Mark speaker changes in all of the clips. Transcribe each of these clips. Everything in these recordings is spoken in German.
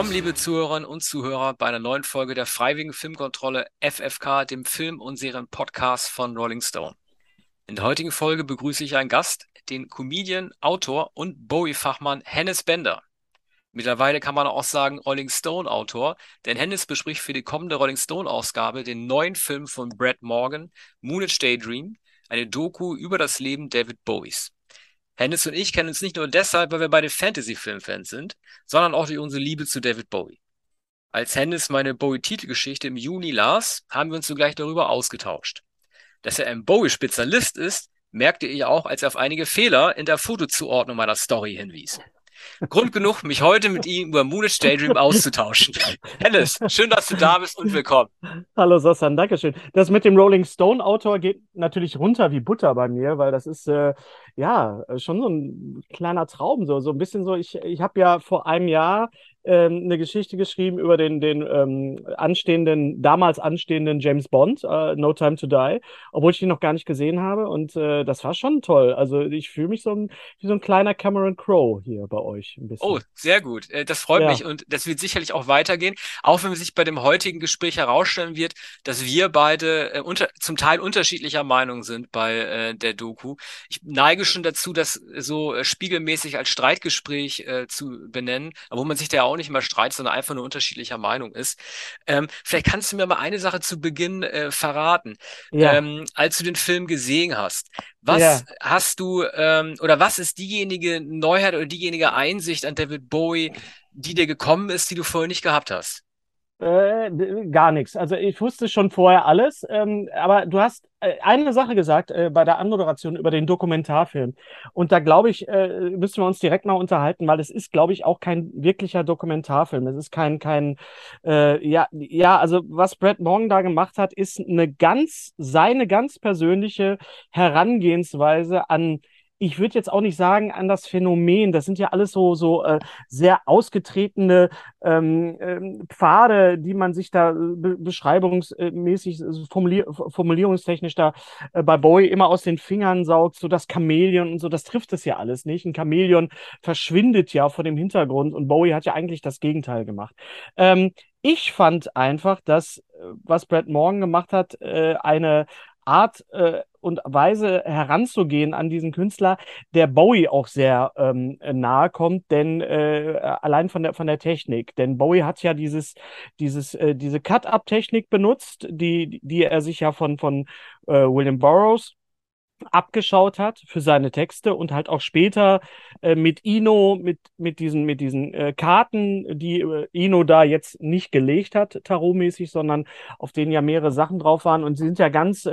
Speaker 1: Willkommen, liebe Zuhörerinnen und Zuhörer, bei einer neuen Folge der Freiwilligen Filmkontrolle FFK, dem Film- und Serien-Podcast von Rolling Stone. In der heutigen Folge begrüße ich einen Gast, den Comedian, Autor und Bowie-Fachmann Hennes Bender. Mittlerweile kann man auch sagen Rolling Stone-Autor, denn Hennes bespricht für die kommende Rolling Stone-Ausgabe den neuen Film von Brad Morgan, Moonage Daydream, eine Doku über das Leben David Bowies. Hennes und ich kennen uns nicht nur deshalb, weil wir beide Fantasy-Film-Fans sind, sondern auch durch unsere Liebe zu David Bowie. Als Hennes meine Bowie-Titelgeschichte im Juni las, haben wir uns sogleich darüber ausgetauscht. Dass er ein Bowie-Spezialist ist, merkte ich auch, als er auf einige Fehler in der Fotozuordnung meiner Story hinwies. Grund genug, mich heute mit ihm über Moonage Daydream auszutauschen. Hennes, schön, dass du da bist und willkommen.
Speaker 2: Hallo Sassan, Dankeschön. Das mit dem Rolling Stone Autor geht natürlich runter wie Butter bei mir, weil das ist äh, ja schon so ein kleiner Traum, so, so ein bisschen so. Ich, ich habe ja vor einem Jahr ähm, eine Geschichte geschrieben über den, den ähm, anstehenden, damals anstehenden James Bond, äh, No Time to Die, obwohl ich ihn noch gar nicht gesehen habe. Und äh, das war schon toll. Also ich fühle mich so ein, wie so ein kleiner Cameron Crowe hier bei euch ein bisschen.
Speaker 1: Oh, sehr gut. Äh, das freut ja. mich und das wird sicherlich auch weitergehen. Auch wenn sich bei dem heutigen Gespräch herausstellen wird, dass wir beide äh, unter, zum Teil unterschiedlicher Meinung sind bei äh, der Doku. Ich neige schon dazu, das so äh, spiegelmäßig als Streitgespräch äh, zu benennen, wo man sich da auch nicht mal streitet, sondern einfach nur unterschiedlicher Meinung ist. Ähm, vielleicht kannst du mir mal eine Sache zu Beginn äh, verraten. Ja. Ähm, als du den Film gesehen hast, was ja. hast du ähm, oder was ist diejenige Neuheit oder diejenige Einsicht an David Bowie, die dir gekommen ist, die du vorher nicht gehabt hast?
Speaker 2: Äh, gar nichts. Also ich wusste schon vorher alles, ähm, aber du hast äh, eine Sache gesagt äh, bei der Anmoderation über den Dokumentarfilm. Und da glaube ich, äh, müssen wir uns direkt mal unterhalten, weil es ist, glaube ich, auch kein wirklicher Dokumentarfilm. Es ist kein, kein, äh, ja, ja, also was Brad Morgan da gemacht hat, ist eine ganz, seine ganz persönliche Herangehensweise an ich würde jetzt auch nicht sagen an das Phänomen. Das sind ja alles so, so äh, sehr ausgetretene ähm, ähm, Pfade, die man sich da äh, be beschreibungsmäßig, äh, formulier formulierungstechnisch da äh, bei Bowie immer aus den Fingern saugt, so das Chamäleon und so. Das trifft es ja alles nicht. Ein Chamäleon verschwindet ja vor dem Hintergrund und Bowie hat ja eigentlich das Gegenteil gemacht. Ähm, ich fand einfach, dass, äh, was Brad Morgan gemacht hat, äh, eine Art äh, und Weise heranzugehen an diesen Künstler, der Bowie auch sehr ähm, nahe kommt, denn äh, allein von der von der Technik, denn Bowie hat ja dieses dieses äh, diese Cut-up-Technik benutzt, die die er sich ja von von äh, William Burroughs abgeschaut hat für seine Texte und halt auch später äh, mit Ino, mit, mit diesen, mit diesen äh, Karten, die äh, Ino da jetzt nicht gelegt hat, tarotmäßig, sondern auf denen ja mehrere Sachen drauf waren. Und sie sind ja ganz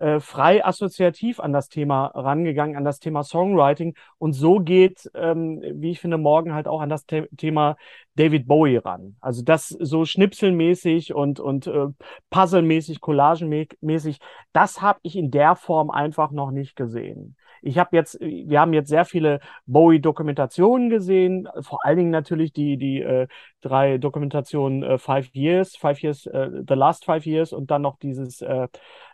Speaker 2: äh, frei assoziativ an das Thema rangegangen, an das Thema Songwriting. Und so geht, ähm, wie ich finde, morgen halt auch an das The Thema David Bowie ran. Also das so schnipselmäßig und, und äh, puzzlemäßig, collagenmäßig, das habe ich in der Form einfach noch nicht gesehen. Ich habe jetzt, wir haben jetzt sehr viele Bowie-Dokumentationen gesehen, vor allen Dingen natürlich die, die äh, drei Dokumentationen äh, Five Years, Five Years, äh, The Last Five Years und dann noch dieses äh,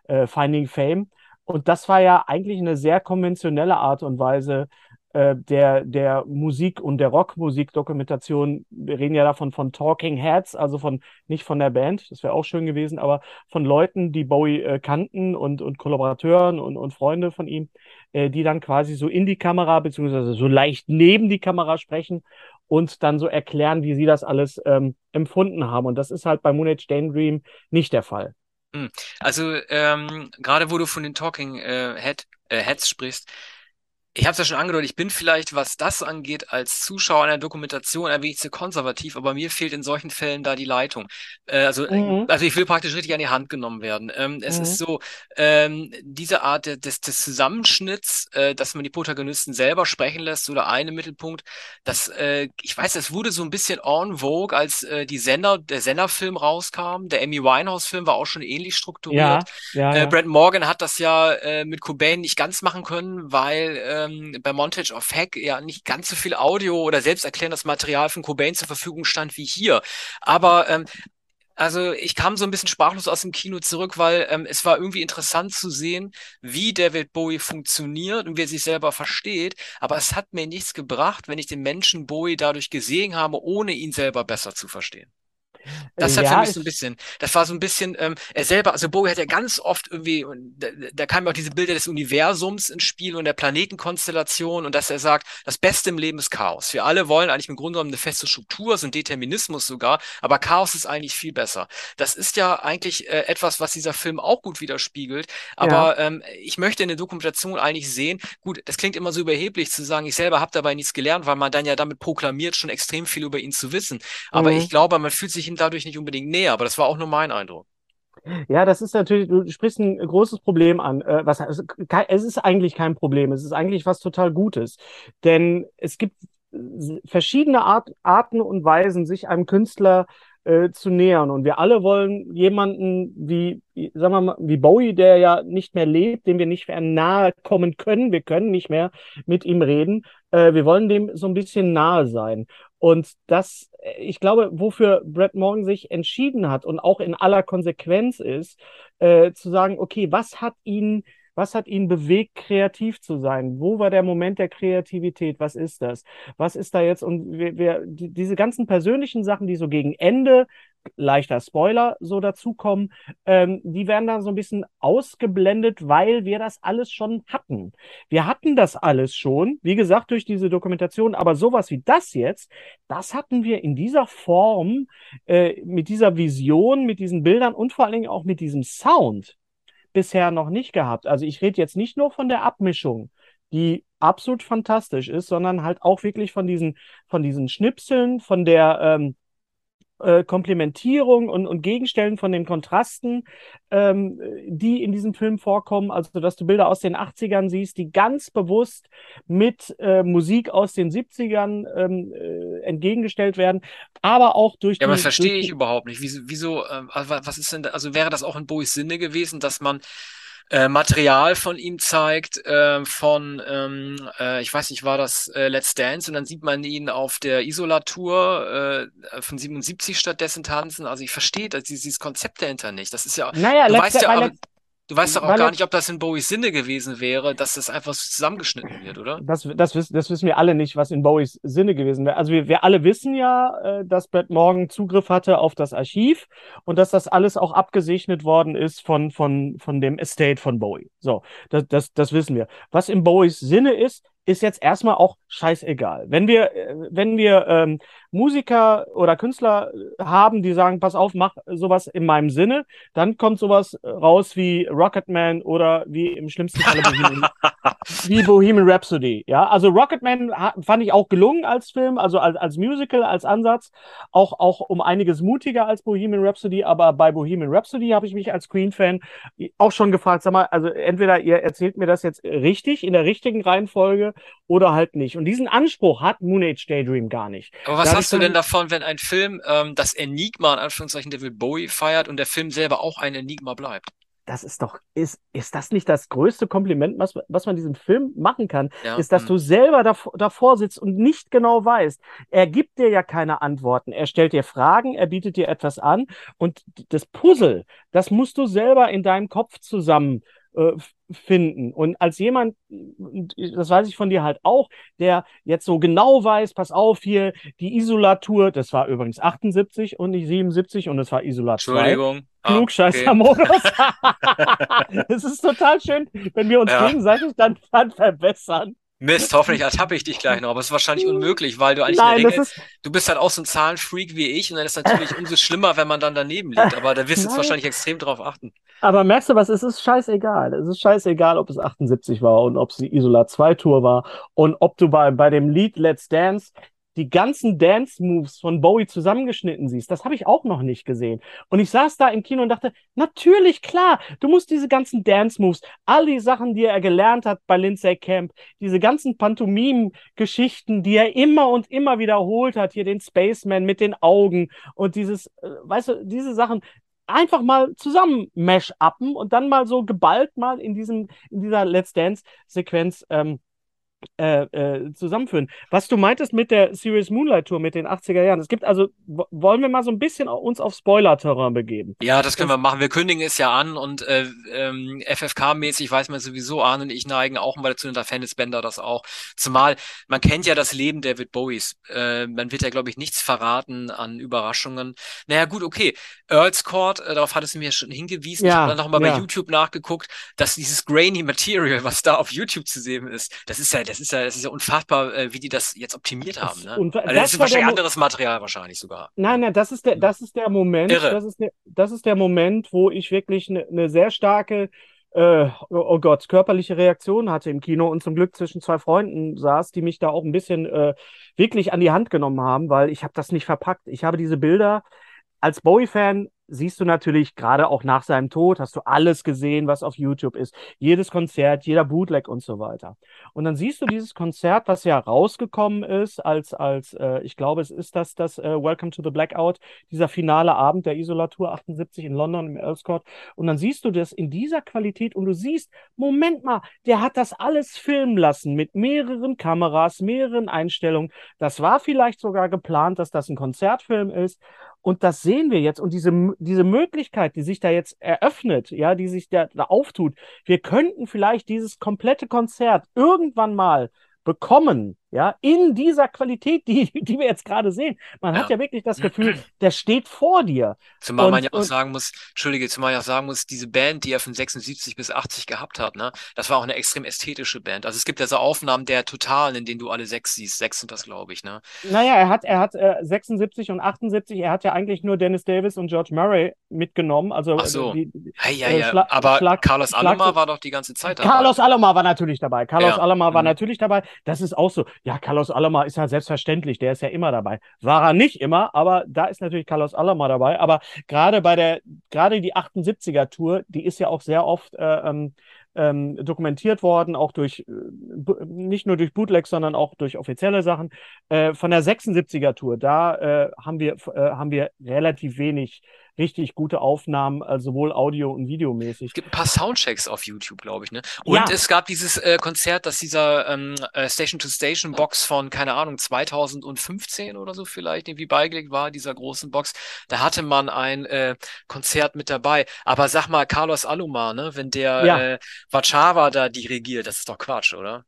Speaker 2: äh, Finding Fame. Und das war ja eigentlich eine sehr konventionelle Art und Weise, äh, der, der Musik- und der Rockmusik-Dokumentation, wir reden ja davon von Talking Heads, also von nicht von der Band, das wäre auch schön gewesen, aber von Leuten, die Bowie äh, kannten und, und Kollaborateuren und, und Freunde von ihm, äh, die dann quasi so in die Kamera, beziehungsweise so leicht neben die Kamera sprechen und dann so erklären, wie sie das alles ähm, empfunden haben. Und das ist halt bei Moonage Daydream nicht der Fall.
Speaker 1: Hm. Also ähm, gerade wo du von den Talking äh, Head, äh, Heads sprichst, ich habe es ja schon angedeutet, ich bin vielleicht, was das angeht, als Zuschauer einer Dokumentation ein wenig zu konservativ, aber mir fehlt in solchen Fällen da die Leitung. Äh, also, mhm. also ich will praktisch richtig an die Hand genommen werden. Ähm, es mhm. ist so, ähm, diese Art des, des Zusammenschnitts, äh, dass man die Protagonisten selber sprechen lässt, oder eine Mittelpunkt, das, äh, ich weiß, es wurde so ein bisschen en vogue, als äh, die Sender, der Senderfilm rauskam. Der Amy Winehouse-Film war auch schon ähnlich strukturiert. Ja, ja, äh, ja. Brad Morgan hat das ja äh, mit Cobain nicht ganz machen können, weil äh, ähm, bei Montage of Hack ja nicht ganz so viel Audio oder selbsterklärendes Material von Cobain zur Verfügung stand wie hier. Aber ähm, Also ich kam so ein bisschen sprachlos aus dem Kino zurück, weil ähm, es war irgendwie interessant zu sehen, wie David Bowie funktioniert und wie er sich selber versteht. Aber es hat mir nichts gebracht, wenn ich den Menschen Bowie dadurch gesehen habe, ohne ihn selber besser zu verstehen. Das hat
Speaker 2: Ja,
Speaker 1: für mich so ein
Speaker 2: ich,
Speaker 1: bisschen, das war so ein bisschen, ähm, er selber, also Bowie hat ja ganz oft irgendwie, da, da kamen ja auch diese Bilder des Universums ins Spiel und der Planetenkonstellation und dass er sagt, das Beste im Leben ist Chaos. Wir alle wollen eigentlich im Grunde genommen eine feste Struktur, so ein Determinismus sogar, aber Chaos ist eigentlich viel besser. Das ist ja eigentlich äh, etwas, was dieser Film auch gut widerspiegelt,
Speaker 2: ja.
Speaker 1: aber ähm, ich möchte in der Dokumentation eigentlich sehen, gut, das klingt immer so überheblich zu sagen, ich selber habe dabei nichts gelernt, weil man dann ja damit proklamiert, schon extrem viel über ihn zu wissen. Aber ich
Speaker 2: Mhm.
Speaker 1: glaube, man fühlt sich dadurch nicht unbedingt näher. Aber das war auch nur mein Eindruck.
Speaker 2: Ja, das ist natürlich, du sprichst ein großes Problem an. Äh, was, also, es ist eigentlich kein Problem. Es ist eigentlich was total Gutes. Denn es gibt verschiedene Art, Arten und Weisen, sich einem Künstler äh, zu nähern. Und wir alle wollen jemanden wie, sagen wir mal, wie Bowie, der ja nicht mehr lebt, dem wir nicht mehr nahe kommen können. Wir können nicht mehr mit ihm reden. Äh, wir wollen dem so ein bisschen nahe sein. Und das, äh, ich glaube, wofür Brett Morgan sich entschieden hat und auch in aller Konsequenz ist, äh, zu sagen, okay, was hat ihn, was hat ihn bewegt, kreativ zu sein? Wo war der Moment der Kreativität? Was ist das? Was ist da jetzt? Und wir, wir, die, diese ganzen persönlichen Sachen, die so gegen Ende, leichter Spoiler, so dazukommen, ähm, die werden dann so ein bisschen ausgeblendet, weil wir das alles schon hatten. Wir hatten das alles schon, wie gesagt, durch diese Dokumentation, aber sowas wie das jetzt, das hatten wir in dieser Form, äh, mit dieser Vision, mit diesen Bildern und vor allen Dingen auch mit diesem Sound bisher noch nicht gehabt. Also ich rede jetzt nicht nur von der Abmischung, die absolut fantastisch ist, sondern halt auch wirklich von diesen, von diesen Schnipseln, von der ähm, äh, Komplementierung und, und Gegenstellen von den Kontrasten, ähm, die in diesem Film vorkommen. Also, dass du Bilder aus den 80ern siehst, die ganz bewusst mit äh, Musik aus den 70ern ähm, äh, entgegengestellt werden, aber auch durch
Speaker 1: Ja, aber das
Speaker 2: die,
Speaker 1: verstehe ich
Speaker 2: die
Speaker 1: überhaupt nicht. Wieso, wieso wa- was ist denn da, also wäre das auch in Bowies Sinne gewesen, dass man äh, Material von ihm zeigt, äh, von, ähm, äh, ich weiß nicht, war das äh, Let's Dance und dann sieht man ihn auf der Isola-Tour äh, von 77 stattdessen tanzen. Also ich verstehe dieses Konzept dahinter nicht. Das ist ja,
Speaker 2: naja,
Speaker 1: du
Speaker 2: Let's,
Speaker 1: weißt ja, aber du weißt doch auch gar nicht, ob das in Bowies Sinne gewesen wäre, dass das einfach so zusammengeschnitten wird, oder?
Speaker 2: Das, das, wiss- das wissen wir alle nicht, was in Bowies Sinne gewesen wäre. Also wir, wir alle wissen ja, äh, dass Brett Morgan Zugriff hatte auf das Archiv und dass das alles auch abgesegnet worden ist von, von, von dem Estate von Bowie. So, das, das, das wissen wir. Was in Bowies Sinne ist, ist jetzt erstmal auch scheißegal. Wenn wir, äh, wenn wir ähm, Musiker oder Künstler haben, die sagen, pass auf, mach sowas in meinem Sinne, dann kommt sowas raus wie Rocketman oder wie im schlimmsten Falle Bohemian, wie Bohemian Rhapsody. Ja, also Rocketman fand ich auch gelungen als Film, also als, als Musical, als Ansatz, auch, auch um einiges mutiger als Bohemian Rhapsody, aber bei Bohemian Rhapsody habe ich mich als Queen-Fan auch schon gefragt, sag mal, also entweder ihr erzählt mir das jetzt richtig, in der richtigen Reihenfolge oder halt nicht. Und diesen Anspruch hat Moon Age Daydream gar nicht.
Speaker 1: Aber was
Speaker 2: Da ich
Speaker 1: du denn davon, wenn ein Film ähm, das Enigma in Anführungszeichen David Bowie feiert und der Film selber auch ein Enigma bleibt?
Speaker 2: das ist doch, ist, ist das nicht das größte Kompliment, was, was man diesem Film machen kann,
Speaker 1: Ja,
Speaker 2: ist, dass
Speaker 1: hm.
Speaker 2: du selber davor, davor sitzt und nicht genau weißt. Er gibt dir ja keine Antworten. Er stellt dir Fragen, er bietet dir etwas an und das Puzzle, das musst du selber in deinem Kopf zusammen finden. Und als jemand, das weiß ich von dir halt auch, der jetzt so genau weiß, pass auf hier, die Isolatur, das war übrigens 78 und nicht 77 und es war Isolat 2.
Speaker 1: Entschuldigung. Ah, okay.
Speaker 2: Klugscheißer-Modus. Es ist total schön, wenn wir uns
Speaker 1: Ja.
Speaker 2: gegenseitig dann, dann verbessern.
Speaker 1: Mist, hoffentlich ertappe ich dich gleich noch, aber es ist wahrscheinlich unmöglich, weil du eigentlich in
Speaker 2: Nein,
Speaker 1: der
Speaker 2: das
Speaker 1: Regel, du bist halt auch so ein Zahlenfreak wie ich und dann ist natürlich umso schlimmer, wenn man dann daneben liegt. Aber da wirst du jetzt wahrscheinlich extrem drauf achten.
Speaker 2: aber merkst du was, es ist scheißegal. Es ist scheißegal, ob es 78 war und ob es die Isola 2 Tour war und ob du bei, bei dem Lied Let's Dance die ganzen Dance-Moves von Bowie zusammengeschnitten siehst. Das habe ich auch noch nicht gesehen. Und ich saß da im Kino und dachte, natürlich, klar, du musst diese ganzen Dance-Moves, all die Sachen, die er gelernt hat bei Lindsay Camp, diese ganzen Pantomimen-Geschichten, die er immer und immer wiederholt hat, hier den Spaceman mit den Augen und dieses, äh, weißt du, diese Sachen einfach mal zusammen mash-uppen und dann mal so geballt mal in diesem, in dieser Let's Dance-Sequenz ähm, äh, äh, zusammenführen. Was du meintest mit der Serious Moonlight Tour mit den 80er Jahren. Es gibt also, wollen wir mal so ein bisschen uns auf Spoiler-Terrain begeben?
Speaker 1: Ja, das können wir machen. Wir kündigen es ja an und äh, ähm, FFK-mäßig weiß man sowieso, Arne und ich neigen auch mal dazu, und da Fan Bender das auch. Zumal, man kennt ja das Leben David Bowies. Äh, man wird ja, glaube ich, nichts verraten an Überraschungen. Naja, gut, okay. Earls Court, äh, darauf hattest du mir schon hingewiesen. Ja, ich habe dann nochmal ja. bei YouTube nachgeguckt, dass dieses grainy Material, was da auf YouTube zu sehen ist, das ist ja das ist ja, das ist ja unfassbar, äh, wie die das jetzt optimiert haben. Ne? Also das, das ist wahrscheinlich anderes Material wahrscheinlich sogar.
Speaker 2: Nein, nein, das ist der, das ist der Moment, Irre. das ist der, das ist der Moment, wo ich wirklich eine ne sehr starke äh, oh Gott, körperliche Reaktion hatte im Kino und zum Glück zwischen zwei Freunden saß, die mich da auch ein bisschen äh, wirklich an die Hand genommen haben, weil ich habe das nicht verpackt. Ich habe diese Bilder als Bowie-Fan siehst du natürlich gerade auch nach seinem Tod, hast du alles gesehen, was auf YouTube ist. Jedes Konzert, jeder Bootleg und so weiter. Und dann siehst du dieses Konzert, was ja rausgekommen ist, als, als äh, ich glaube, es ist das, das äh, Welcome to the Blackout, dieser finale Abend der Isolatur 78 in London im Earls Court. Und dann siehst du das in dieser Qualität und du siehst, Moment mal, der hat das alles filmen lassen mit mehreren Kameras, mehreren Einstellungen. Das war vielleicht sogar geplant, dass das ein Konzertfilm ist. Und das sehen wir jetzt. Und diese, diese Möglichkeit, die sich da jetzt eröffnet, ja, die sich da, da auftut, wir könnten vielleicht dieses komplette Konzert irgendwann mal bekommen, ja, in dieser Qualität, die, die wir jetzt gerade sehen. Man ja. hat ja wirklich das Gefühl, der steht vor dir.
Speaker 1: Zumal und, man ja auch sagen muss, Entschuldige, zumal ja auch sagen muss, diese Band, die er von 76 bis 80 gehabt hat, ne, das war auch eine extrem ästhetische Band. Also es gibt ja so Aufnahmen der Totalen, in denen du alle sechs siehst. Sechs sind das, glaube ich, ne?
Speaker 2: Naja, er hat, er hat äh, 76 und 78, er hat ja eigentlich nur Dennis Davis und George Murray mitgenommen. Also,
Speaker 1: Ach so. Die, die, hey, ja, ja. Schla Aber Schlag, Carlos Alomar war doch die ganze Zeit
Speaker 2: dabei. Carlos Alomar war natürlich dabei. Carlos ja. Alomar war mhm. natürlich dabei. Das ist auch so ja, Carlos Alomar ist ja selbstverständlich, der ist ja immer dabei. War er nicht immer, aber da ist natürlich Carlos Alomar dabei. Aber gerade bei der, gerade die 78er Tour, die ist ja auch sehr oft äh, ähm, ähm, dokumentiert worden, auch durch, äh, nicht nur durch Bootlegs, sondern auch durch offizielle Sachen. Äh, von der 76er Tour, da äh, haben, wir, äh, haben wir relativ wenig richtig gute Aufnahmen, also sowohl Audio- und Videomäßig.
Speaker 1: Es gibt ein paar Soundchecks auf YouTube, glaube ich, ne? Und ja. es gab dieses äh, Konzert, dass dieser ähm, äh, Station-to-Station-Box von, keine Ahnung, 2015 oder so vielleicht irgendwie beigelegt war, dieser großen Box. Da hatte man ein äh, Konzert mit dabei. Aber sag mal, Carlos Alomar, ne? Wenn der ja. äh, Vachava da dirigiert, das ist doch Quatsch, oder?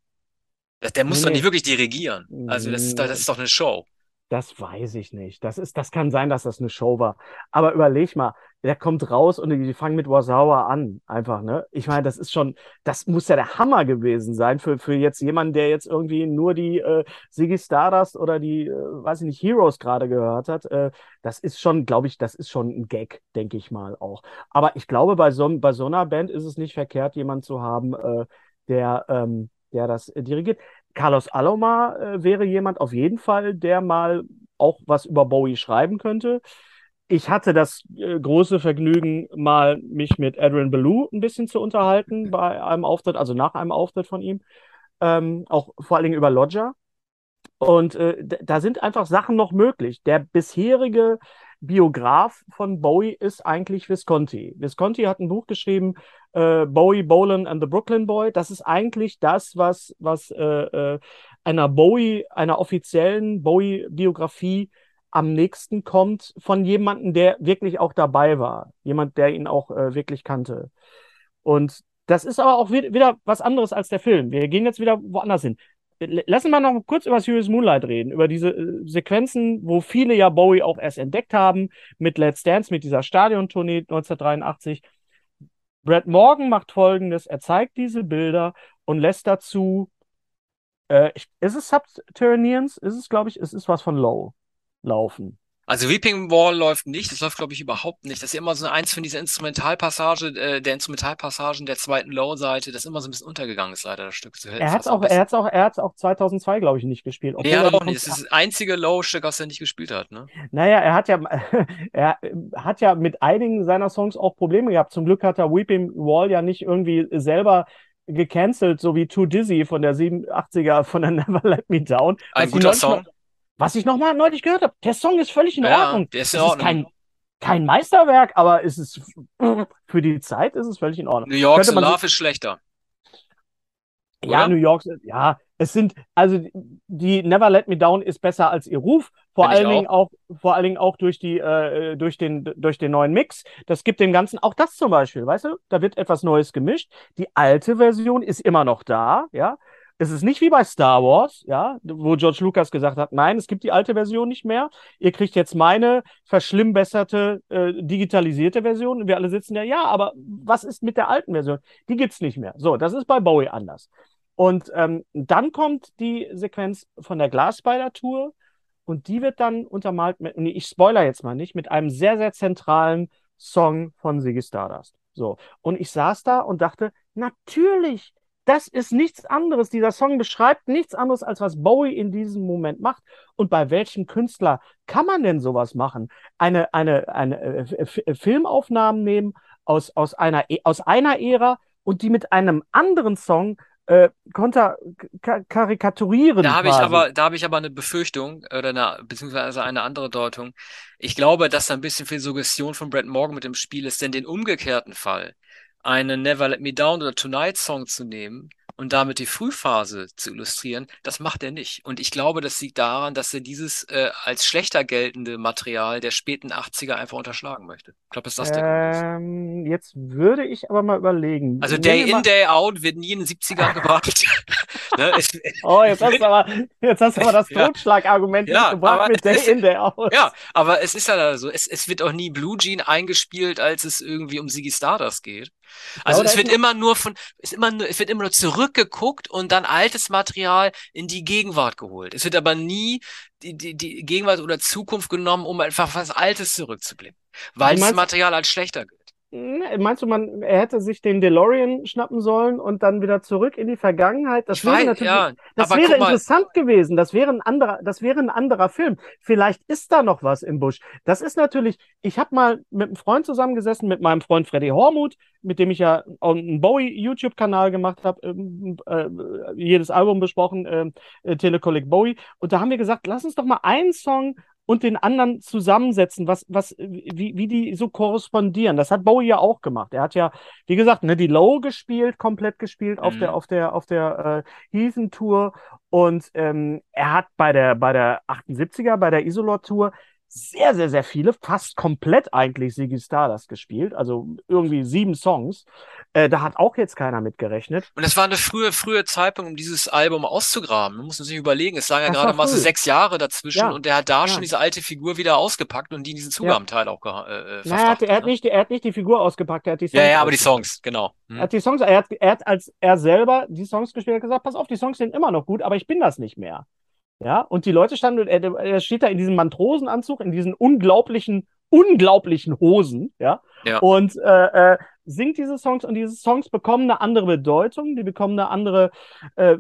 Speaker 1: Der muss nee. doch nicht wirklich dirigieren. Also das ist, das ist doch eine Show.
Speaker 2: Das weiß ich nicht. Das ist, das kann sein, dass das eine Show war. Aber überleg mal, der kommt raus und die fangen mit Warsauer an. Einfach, ne? Ich meine, das ist schon, das muss ja der Hammer gewesen sein für, für jetzt jemanden, der jetzt irgendwie nur die äh, Ziggy Stardust oder die, äh, weiß ich nicht, Heroes gerade gehört hat. Äh, das ist schon, glaube ich, das ist schon ein Gag, denke ich mal auch. Aber ich glaube, bei so, bei so einer Band ist es nicht verkehrt, jemanden zu haben, äh, der, ähm, der das dirigiert. Carlos Alomar äh, wäre jemand auf jeden Fall, der mal auch was über Bowie schreiben könnte. Ich hatte das äh, große Vergnügen, mal mich mit Adrian Belew ein bisschen zu unterhalten bei einem Auftritt, also nach einem Auftritt von ihm, ähm, auch vor allen Dingen über Lodger. Und äh, da sind einfach Sachen noch möglich. Der bisherige Biograf von Bowie ist eigentlich Visconti. Visconti hat ein Buch geschrieben, äh, Bowie, Bolan and the Brooklyn Boy. Das ist eigentlich das, was, was äh, äh, einer Bowie, einer offiziellen Bowie-Biografie am nächsten kommt von jemandem, der wirklich auch dabei war. Jemand, der ihn auch äh, wirklich kannte. Und das ist aber auch wieder was anderes als der Film. Wir gehen jetzt wieder woanders hin lassen wir noch kurz über Serious Moonlight reden, über diese äh, Sequenzen, wo viele ja Bowie auch erst entdeckt haben, mit Let's Dance, mit dieser Stadiontournee 1983. Brad Morgan macht folgendes: Er zeigt diese Bilder und lässt dazu, äh, ist es Subterraneans? Ist es, glaube ich, es ist was von Low laufen.
Speaker 1: Also Weeping Wall läuft nicht, das läuft glaube ich überhaupt nicht. Das ist immer so eins von dieser Instrumentalpassage, äh, der Instrumentalpassagen der zweiten Low-Seite, das immer so ein bisschen untergegangen ist leider das Stück.
Speaker 2: So er hat auch, er hat's auch, er hat's auch 2002 glaube ich nicht gespielt.
Speaker 1: Nee, er hat auch nicht. Das ist das einzige Low-Stück, was er nicht gespielt hat, ne?
Speaker 2: Naja, er hat ja, er hat ja mit einigen seiner Songs auch Probleme gehabt. Zum Glück hat er Weeping Wall ja nicht irgendwie selber gecancelt, so wie Too Dizzy von der 87er von der Never Let Me Down.
Speaker 1: Ein guter Song.
Speaker 2: Was ich nochmal neulich gehört habe, der Song ist völlig in Ordnung. Ja, der ist in Ordnung. Ist kein, kein Meisterwerk, aber es ist für die Zeit ist es völlig in Ordnung.
Speaker 1: New York's Love ist schlechter.
Speaker 2: Ja, New York, ja, Es sind, also die Never Let Me Down ist besser als ihr Ruf. Vor allen Dingen auch. auch, vor allen Dingen auch durch die, äh, durch den, durch den neuen Mix. Das gibt dem Ganzen auch das zum Beispiel, weißt du? Da wird etwas Neues gemischt. Die alte Version ist immer noch da, ja. Es ist nicht wie bei Star Wars, ja, wo George Lucas gesagt hat, nein, es gibt die alte Version nicht mehr. Ihr kriegt jetzt meine verschlimmbesserte, äh, digitalisierte Version. Und wir alle sitzen ja, ja, aber was ist mit der alten Version? Die gibt's nicht mehr. So, das ist bei Bowie anders. Und ähm, dann kommt die Sequenz von der Glasspider-Tour und die wird dann untermalt mit, nee, ich spoiler jetzt mal nicht, mit einem sehr, sehr zentralen Song von Ziggy Stardust. So. Und ich saß da und dachte, natürlich, das ist nichts anderes. Dieser Song beschreibt nichts anderes, als was Bowie in diesem Moment macht. Und bei welchem Künstler kann man denn sowas machen? Eine, eine, eine äh, Filmaufnahmen nehmen aus, aus, einer, e, aus einer Ära und die mit einem anderen Song äh, konter karikaturieren.
Speaker 1: Da habe ich aber, da habe ich aber eine Befürchtung oder eine, beziehungsweise eine andere Deutung. Ich glaube, dass da ein bisschen viel Suggestion von Brett Morgan mit dem Spiel ist, denn den umgekehrten Fall, einen Never Let Me Down oder Tonight Song zu nehmen, und damit die Frühphase zu illustrieren, das macht er nicht. Und ich glaube, das liegt daran, dass er dieses äh, als schlechter geltende Material der späten 80er einfach unterschlagen möchte. Ich glaube, ist das der
Speaker 2: ähm, Grund. Jetzt würde ich aber mal überlegen.
Speaker 1: Also Day in, Day out wird nie in den 70ern gebracht.
Speaker 2: Ne? oh, jetzt hast du aber, jetzt hast du aber das Totschlagargument
Speaker 1: ja,
Speaker 2: gebracht mit Day in, Day out.
Speaker 1: Ja, aber es ist ja so, es, es wird auch nie Blue Jean eingespielt, als es irgendwie um Ziggy Stardust geht. Also es wird immer nur von, es immer nur, es wird immer nur zurückgeguckt und dann altes Material in die Gegenwart geholt. Es wird aber nie die, die, die Gegenwart oder Zukunft genommen, um einfach was Altes zurückzublicken. Weil das Material als schlechter gilt.
Speaker 2: Meinst du, man, er hätte sich den DeLorean schnappen sollen und dann wieder zurück in die Vergangenheit? Das
Speaker 1: ich
Speaker 2: wäre
Speaker 1: weiß,
Speaker 2: natürlich,
Speaker 1: ja,
Speaker 2: das wäre interessant gewesen. Das wäre ein anderer, das wäre ein anderer Film. Vielleicht ist da noch was im Busch. Das ist natürlich, ich habe mal mit einem Freund zusammengesessen, mit meinem Freund Freddy Hormuth, mit dem ich ja einen Bowie YouTube-Kanal gemacht habe, ähm, äh, jedes Album besprochen, ähm, äh, Telekolleg Bowie. Und da haben wir gesagt, lass uns doch mal einen Song und den anderen zusammensetzen, was, was, wie, wie die so korrespondieren. Das hat Bowie ja auch gemacht. Er hat ja, wie gesagt, ne, die Low gespielt, komplett gespielt auf mhm. der, auf der, auf der äh, Heathen Tour. Und ähm, er hat bei der, bei der 78er, bei der Isolor Tour sehr, sehr, sehr viele, fast komplett eigentlich Ziggy Stardust gespielt, also irgendwie sieben Songs. Äh, da hat auch jetzt keiner mitgerechnet.
Speaker 1: Und es war eine frühe, frühe Zeitpunkt, um dieses Album auszugraben. Man muss sich überlegen, es lagen ja gerade mal so sechs Jahre dazwischen ja. und der hat da ja. schon diese alte Figur wieder ausgepackt und die in diesen Zugabenteil ja. auch äh,
Speaker 2: äh naja, er, hat, er, hat ne? nicht, er hat nicht die Figur ausgepackt, er hat die
Speaker 1: Songs. Ja, ja, aber die Songs, genau.
Speaker 2: Hm. Er hat die Songs, er hat, er hat als er selber die Songs gespielt, hat gesagt, pass auf, die Songs sind immer noch gut, aber ich bin das nicht mehr. Ja, und die Leute standen, er, er steht da in diesem Matrosenanzug, in diesen unglaublichen, unglaublichen Hosen, ja, ja. und äh, äh, singt diese Songs und diese Songs bekommen eine andere Bedeutung, die bekommen eine andere, äh,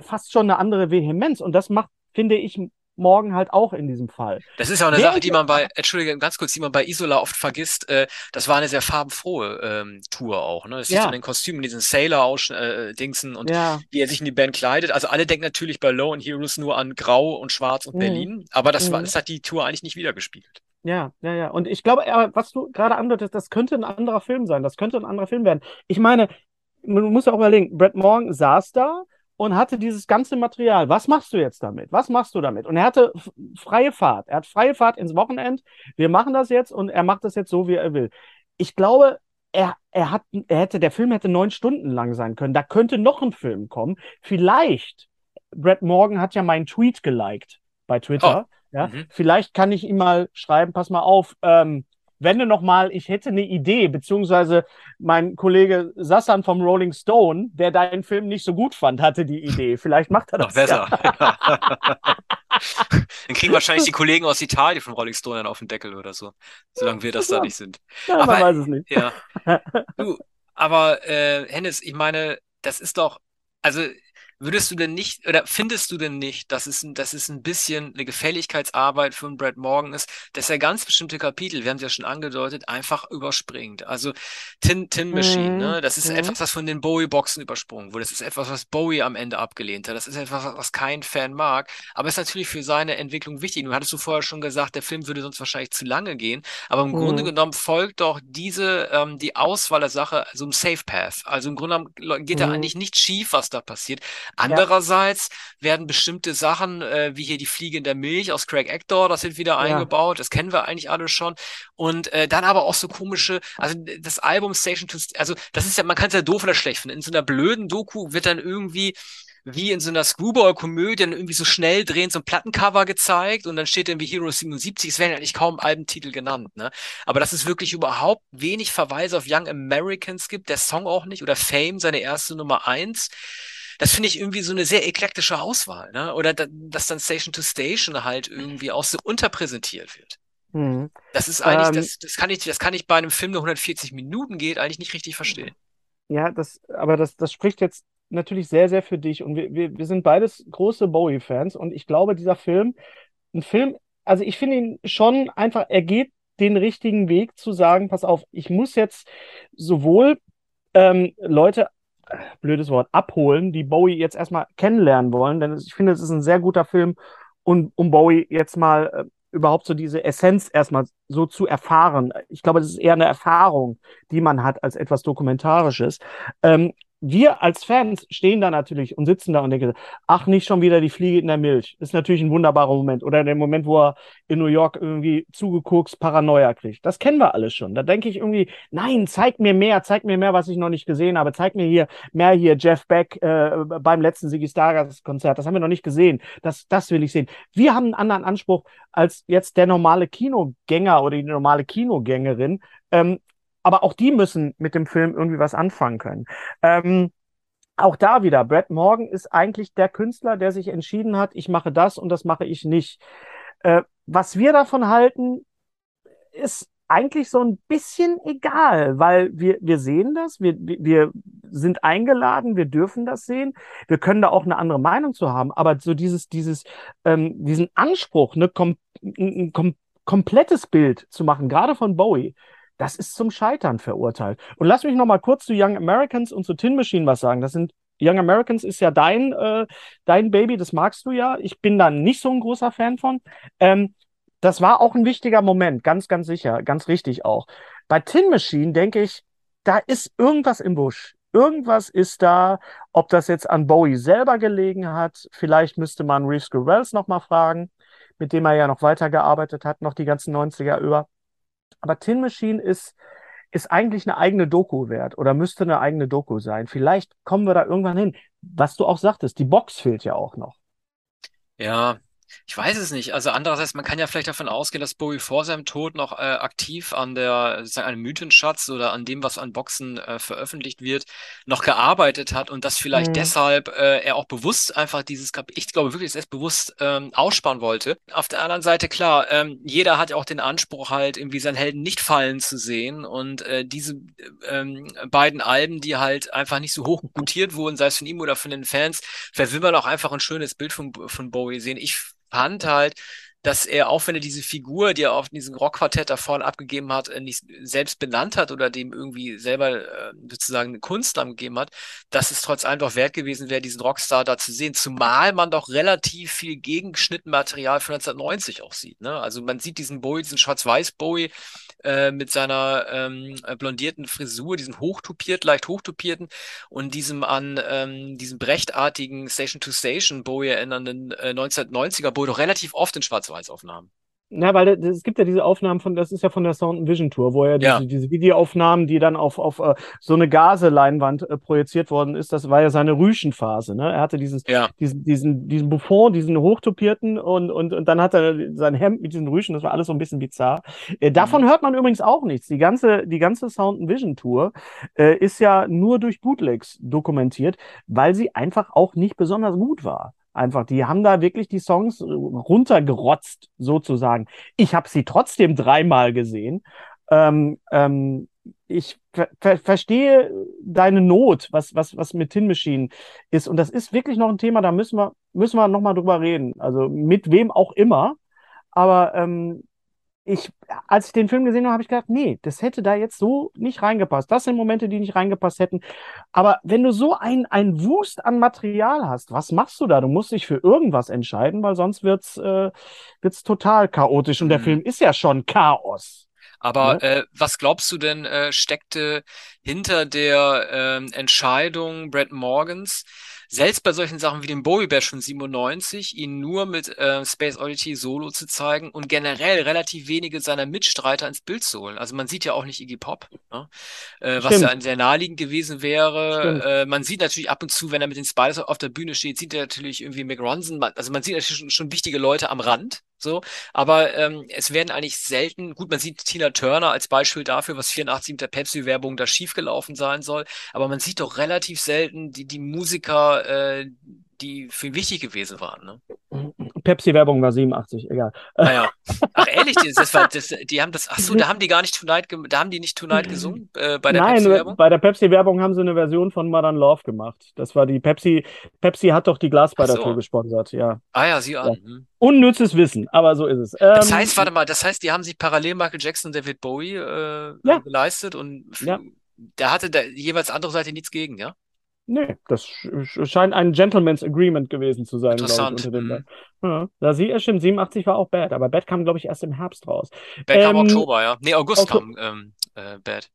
Speaker 2: fast schon eine andere Vehemenz und das macht, finde ich, morgen halt auch in diesem Fall.
Speaker 1: Das ist auch eine Wer Sache, die man bei, Entschuldige, ganz kurz, die man bei Isola oft vergisst. Äh, das war eine sehr farbenfrohe ähm, Tour auch. Ne? Das sieht ja. an den Kostümen, diesen Sailor-Dingsen äh, und ja. wie er sich in die Band kleidet. Also alle denken natürlich bei Low and Heroes nur an Grau und Schwarz und mhm. Berlin, aber das, war, mhm. das hat die Tour eigentlich nicht wiedergespiegelt.
Speaker 2: Ja, ja, ja. Und ich glaube, was du gerade andeutest, das könnte ein anderer Film sein. Das könnte ein anderer Film werden. Ich meine, man muss auch überlegen, Brett Morgan saß da und hatte dieses ganze Material. Was machst du jetzt damit? Was machst du damit? Und er hatte freie Fahrt. Er hat freie Fahrt ins Wochenend. Wir machen das jetzt und er macht das jetzt so, wie er will. Ich glaube, er, er, hat, er hätte, der Film hätte neun Stunden lang sein können. Da könnte noch ein Film kommen. Vielleicht, Brett Morgan hat ja meinen Tweet geliked bei Twitter. Oh. Ja, mhm. vielleicht kann ich ihm mal schreiben, pass mal auf, ähm, wende noch mal, ich hätte eine Idee, beziehungsweise mein Kollege Sassan vom Rolling Stone, der deinen Film nicht so gut fand, hatte die Idee. Vielleicht macht er das. Noch besser. Ja.
Speaker 1: dann kriegen wahrscheinlich die Kollegen aus Italien vom Rolling Stone dann auf den Deckel oder so, solange wir das ja. da nicht sind.
Speaker 2: Ja, aber, man weiß es nicht.
Speaker 1: Ja. Du, aber äh, Hennes, ich meine, das ist doch, also Würdest du denn nicht, oder findest du denn nicht, dass es, dass es ein bisschen eine Gefälligkeitsarbeit für einen Brad Morgan ist, dass er ganz bestimmte Kapitel, wir haben es ja schon angedeutet, einfach überspringt? Also Tin, Tin Machine, mhm. ne? das ist mhm. etwas, was von den Bowie-Boxen übersprungen wurde. Das ist etwas, was Bowie am Ende abgelehnt hat. Das ist etwas, was kein Fan mag, aber ist natürlich für seine Entwicklung wichtig. Du hattest du vorher schon gesagt, der Film würde sonst wahrscheinlich zu lange gehen, aber im mhm. Grunde genommen folgt doch diese, ähm, die Auswahl der Sache so einem Safe Path. Also im Grunde genommen geht da mhm. eigentlich nicht schief, was da passiert Andererseits ja. werden bestimmte Sachen, äh, wie hier die Fliege in der Milch aus Craig Actor, das wird wieder ja. eingebaut, das kennen wir eigentlich alle schon. Und äh, dann aber auch so komische, also das Album Station to, also das ist ja, man kann es ja doof oder schlecht finden. In so einer blöden Doku wird dann irgendwie wie in so einer Screwball-Komödie irgendwie so schnell drehend so ein Plattencover gezeigt und dann steht dann wie Hero 77, es werden eigentlich kaum Albentitel genannt, ne? Aber dass es wirklich überhaupt wenig Verweise auf Young Americans gibt, der Song auch nicht oder Fame, seine erste Nummer eins. Das finde ich irgendwie so eine sehr eklektische Auswahl, ne? Oder da, dass dann Station to Station halt irgendwie auch so unterpräsentiert wird. Mhm. Das ist eigentlich, ähm, das, das kann ich, das kann ich bei einem Film, der 140 Minuten geht, eigentlich nicht richtig verstehen.
Speaker 2: Ja, das, aber das, das spricht jetzt natürlich sehr, sehr für dich. Und wir, wir, wir sind beides große Bowie-Fans. Und ich glaube, dieser Film, ein Film, also ich finde ihn schon einfach, er geht den richtigen Weg zu sagen, pass auf, ich muss jetzt sowohl ähm, Leute, blödes Wort, abholen, die Bowie jetzt erstmal kennenlernen wollen, denn ich finde, es ist ein sehr guter Film, um, um Bowie jetzt mal äh, überhaupt so diese Essenz erstmal so zu erfahren. Ich glaube, das ist eher eine Erfahrung, die man hat als etwas Dokumentarisches. Ähm, wir als Fans stehen da natürlich und sitzen da und denken, ach, nicht schon wieder die Fliege in der Milch. Ist natürlich ein wunderbarer Moment. Oder der Moment, wo er in New York irgendwie zugeguckt Paranoia kriegt. Das kennen wir alles schon. Da denke ich irgendwie, nein, zeig mir mehr, zeig mir mehr, was ich noch nicht gesehen habe. Zeig mir hier mehr hier Jeff Beck äh, beim letzten Ziggy Stardust Konzert. Das haben wir noch nicht gesehen. Das, das will ich sehen. Wir haben einen anderen Anspruch als jetzt der normale Kinogänger oder die normale Kinogängerin. Ähm, aber auch die müssen mit dem Film irgendwie was anfangen können. Ähm, auch da wieder, Brad Morgan ist eigentlich der Künstler, der sich entschieden hat, ich mache das und das mache ich nicht. Äh, was wir davon halten, ist eigentlich so ein bisschen egal, weil wir, wir sehen das, wir, wir sind eingeladen, wir dürfen das sehen, wir können da auch eine andere Meinung zu haben, aber so dieses, dieses, ähm, diesen Anspruch, ne, kom ein kom komplettes Bild zu machen, gerade von Bowie, das ist zum Scheitern verurteilt. Und lass mich noch mal kurz zu Young Americans und zu Tin Machine was sagen. Das sind Young Americans ist ja dein, äh, dein Baby, das magst du ja. Ich bin da nicht so ein großer Fan von. Ähm, das war auch ein wichtiger Moment, ganz, ganz sicher, ganz richtig auch. Bei Tin Machine denke ich, da ist irgendwas im Busch. Irgendwas ist da, ob das jetzt an Bowie selber gelegen hat. Vielleicht müsste man Reeves Gurrells noch mal fragen, mit dem er ja noch weitergearbeitet hat, noch die ganzen 90er über. Aber Tin Machine ist, ist eigentlich eine eigene Doku wert oder müsste eine eigene Doku sein. Vielleicht kommen wir da irgendwann hin. Was du auch sagtest, die Box fehlt ja auch noch.
Speaker 1: Ja, ich weiß es nicht. Also andererseits, man kann ja vielleicht davon ausgehen, dass Bowie vor seinem Tod noch äh, aktiv an der, sozusagen einem Mythenschatz oder an dem, was an Boxen äh, veröffentlicht wird, noch gearbeitet hat und dass vielleicht mhm. deshalb äh, er auch bewusst einfach dieses, ich glaube wirklich, dass er es bewusst ähm, aussparen wollte. Auf der anderen Seite, klar, ähm, jeder hat ja auch den Anspruch halt, irgendwie seinen Helden nicht fallen zu sehen und äh, diese ähm, beiden Alben, die halt einfach nicht so hoch gutiert wurden, sei es von ihm oder von den Fans, verwimmern auch einfach ein schönes Bild von, von Bowie sehen. Ich fand halt, dass er, auch wenn er diese Figur, die er auf diesem Rockquartett da vorne abgegeben hat, äh, nicht selbst benannt hat oder dem irgendwie selber äh, sozusagen eine Kunstnamen gegeben hat, dass es trotz doch wert gewesen wäre, diesen Rockstar da zu sehen. Zumal man doch relativ viel Gegenschnittmaterial von 1990 auch sieht. Ne? Also man sieht diesen Bowie, diesen Schwarz-Weiß-Bowie äh, mit seiner ähm, blondierten Frisur, diesem hochtupiert, leicht hochtupierten und diesem an ähm, diesem brechtartigen Station to Station Bowie erinnernden äh, 1990er Bowie doch relativ oft in Schwarz-Weiß-Aufnahmen.
Speaker 2: Na, weil es gibt ja diese Aufnahmen von, das ist ja von der Sound Vision Tour, wo er diese, ja. diese Videoaufnahmen, die dann auf, auf uh, so eine Gaseleinwand uh, projiziert worden ist, das war ja seine Rüschenphase. Ne? Er hatte dieses, ja. diesen, diesen, diesen Buffon, diesen hochtopierten und, und, und dann hat er sein Hemd mit diesen Rüschen, das war alles so ein bisschen bizarr. Äh, davon mhm. hört man übrigens auch nichts. Die ganze, die ganze Sound Vision Tour äh, ist ja nur durch Bootlegs dokumentiert, weil sie einfach auch nicht besonders gut war. Einfach, die haben da wirklich die Songs äh, runtergerotzt, sozusagen. Ich habe sie trotzdem dreimal gesehen. Ähm, ähm, ich ver ver verstehe deine Not, was, was, was mit Tin Machine ist. Und das ist wirklich noch ein Thema, da müssen wir, müssen wir nochmal drüber reden. Also mit wem auch immer. Aber ähm, ich, als ich den Film gesehen habe, habe ich gedacht, nee, das hätte da jetzt so nicht reingepasst. Das sind Momente, die nicht reingepasst hätten. Aber wenn du so ein, ein Wust an Material hast, was machst du da? Du musst dich für irgendwas entscheiden, weil sonst wird's, äh, wird's total chaotisch. Und der mhm. Film ist ja schon Chaos.
Speaker 1: Aber ja. äh, was glaubst du denn äh, steckte hinter der äh, Entscheidung Brad Morgans, selbst bei solchen Sachen wie dem Bowie Bash von 97, ihn nur mit äh, Space Oddity Solo zu zeigen und generell relativ wenige seiner Mitstreiter ins Bild zu holen. Also man sieht ja auch nicht Iggy Pop, ne? äh, was ja sehr naheliegend gewesen wäre. Äh, man sieht natürlich ab und zu, wenn er mit den Spiders auf der Bühne steht, sieht er natürlich irgendwie Mick Ronson. Also man sieht natürlich schon, schon wichtige Leute am Rand, so, aber ähm, es werden eigentlich selten, gut, man sieht Tina Turner als Beispiel dafür, was 84 mit der Pepsi-Werbung da schiefgelaufen sein soll, aber man sieht doch relativ selten die, die Musiker, äh, die für ihn wichtig gewesen waren. Ne?
Speaker 2: Pepsi-Werbung war 87, egal.
Speaker 1: Naja. Ah ach ehrlich, das war, das, die haben das, ach so, da haben die gar nicht Tonight, da haben die nicht Tonight gesungen äh, bei der Pepsi-Werbung?
Speaker 2: bei der Pepsi-Werbung haben sie eine Version von Modern Love gemacht. Das war die Pepsi, Pepsi hat doch die Glasbeider so. gesponsert, ja.
Speaker 1: Ah ja, sie an. Ja. Hm.
Speaker 2: Unnützes Wissen, aber so ist es.
Speaker 1: Ähm, das heißt, warte mal, das heißt, die haben sich parallel Michael Jackson und David Bowie äh, ja. geleistet und ja. da hatte der jeweils andere Seite nichts gegen, ja?
Speaker 2: Nee, das scheint ein Gentleman's Agreement gewesen zu sein,
Speaker 1: Interessant. Ich,
Speaker 2: mhm. ja, da sie, stimmt, 87 war auch Bad, aber Bad kam, glaube ich, erst im Herbst raus.
Speaker 1: Bad ähm, kam Oktober, ja. Nee, August Oktober. kam ähm, äh, Bad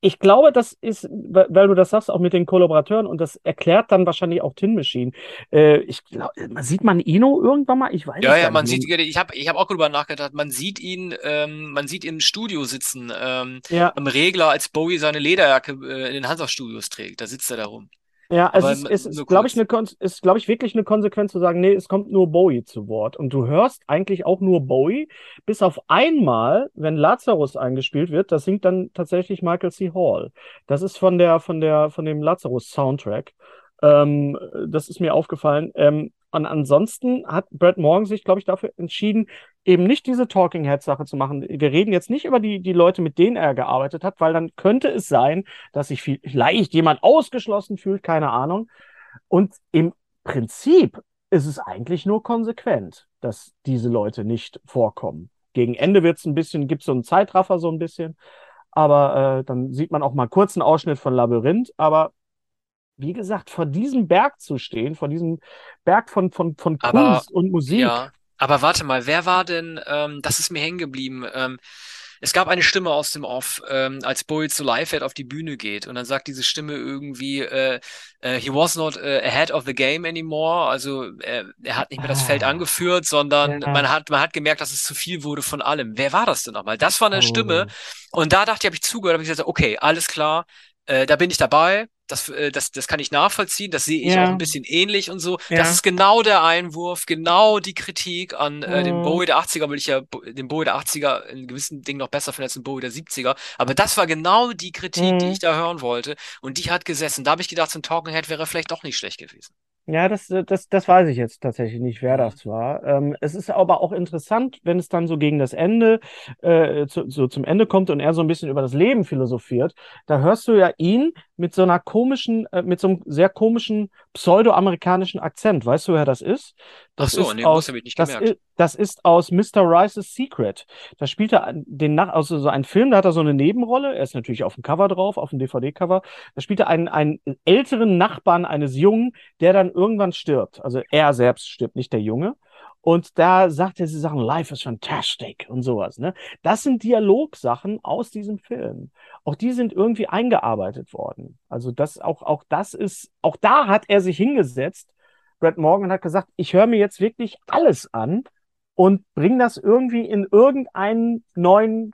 Speaker 2: ich glaube, das ist, weil du das sagst, auch mit den Kollaborateuren und das erklärt dann wahrscheinlich auch Tin Machine. Äh, ich glaub, sieht man Ino irgendwann mal? Ich weiß
Speaker 1: ja, ja, man nicht. sieht, ich habe ich hab auch darüber nachgedacht, man sieht ihn, ähm, man sieht ihn im Studio sitzen, ähm, ja. am Regler, als Bowie seine Lederjacke äh, in den Hansa-Studios trägt. Da sitzt er da rum.
Speaker 2: Ja, es ist, ist, ist glaube ich, eine, ist, glaube ich, wirklich eine Konsequenz zu sagen, nee, es kommt nur Bowie zu Wort. Und du hörst eigentlich auch nur Bowie, bis auf einmal, wenn Lazarus eingespielt wird, das singt dann tatsächlich Michael C. Hall. Das ist von der, von der, von dem Lazarus-Soundtrack. Ähm, das ist mir aufgefallen. Ähm, und ansonsten hat Brad Morgan sich, glaube ich, dafür entschieden, eben nicht diese Talking Head Sache zu machen. Wir reden jetzt nicht über die, die Leute, mit denen er gearbeitet hat, weil dann könnte es sein, dass sich vielleicht jemand ausgeschlossen fühlt, keine Ahnung. Und im Prinzip ist es eigentlich nur konsequent, dass diese Leute nicht vorkommen. Gegen Ende wird es ein bisschen, gibt es so einen Zeitraffer so ein bisschen, aber äh, dann sieht man auch mal kurz einen Ausschnitt von Labyrinth, aber wie gesagt, vor diesem Berg zu stehen, vor diesem Berg von, von, von Kunst aber, und Musik. Ja,
Speaker 1: aber warte mal, wer war denn, ähm, das ist mir hängen geblieben, ähm, es gab eine Stimme aus dem Off, ähm, als Boyd zu Live auf die Bühne geht und dann sagt diese Stimme irgendwie, äh, äh, he was not uh, ahead of the game anymore, also äh, er hat nicht mehr das Feld ah. angeführt, sondern ja. man hat man hat gemerkt, dass es zu viel wurde von allem. Wer war das denn nochmal? Das war eine oh. Stimme und da dachte ich, habe ich zugehört, habe ich gesagt, okay, alles klar, äh, da bin ich dabei das, äh, das, das kann ich nachvollziehen, das sehe ich ja. auch ein bisschen ähnlich und so. Ja. Das ist genau der Einwurf, genau die Kritik an äh, den mhm. Bowie der 80er, weil ich ja den Bowie der 80er in gewissen Dingen noch besser finde als den Bowie der 70er. Aber das war genau die Kritik, mhm. die ich da hören wollte. Und die hat gesessen. Da habe ich gedacht, zum Talking Head wäre vielleicht doch nicht schlecht gewesen.
Speaker 2: Ja, das, das, das weiß ich jetzt tatsächlich nicht, wer das war. Ähm, es ist aber auch interessant, wenn es dann so gegen das Ende, äh, zu, so zum Ende kommt und er so ein bisschen über das Leben philosophiert. Da hörst du ja ihn mit so einer komischen, äh, mit so einem sehr komischen pseudoamerikanischen Akzent. Weißt du, wer das ist? Das
Speaker 1: Ach so,
Speaker 2: ist
Speaker 1: nee,
Speaker 2: aus, das
Speaker 1: gemerkt.
Speaker 2: Ist, das ist aus Mr. Rice's Secret. Da spielt er den Nach also so einen Film, da hat er so eine Nebenrolle. Er ist natürlich auf dem Cover drauf, auf dem DVD-Cover. Da spielt er einen, einen älteren Nachbarn eines Jungen, der dann irgendwann stirbt. Also er selbst stirbt, nicht der Junge. Und da sagt er, sie sagen, Life is fantastic und sowas. Ne? Das sind Dialogsachen aus diesem Film. Auch die sind irgendwie eingearbeitet worden. Also das auch, auch das ist, auch da hat er sich hingesetzt. Brad Morgan hat gesagt, ich höre mir jetzt wirklich alles an und bringe das irgendwie in irgendeinen neuen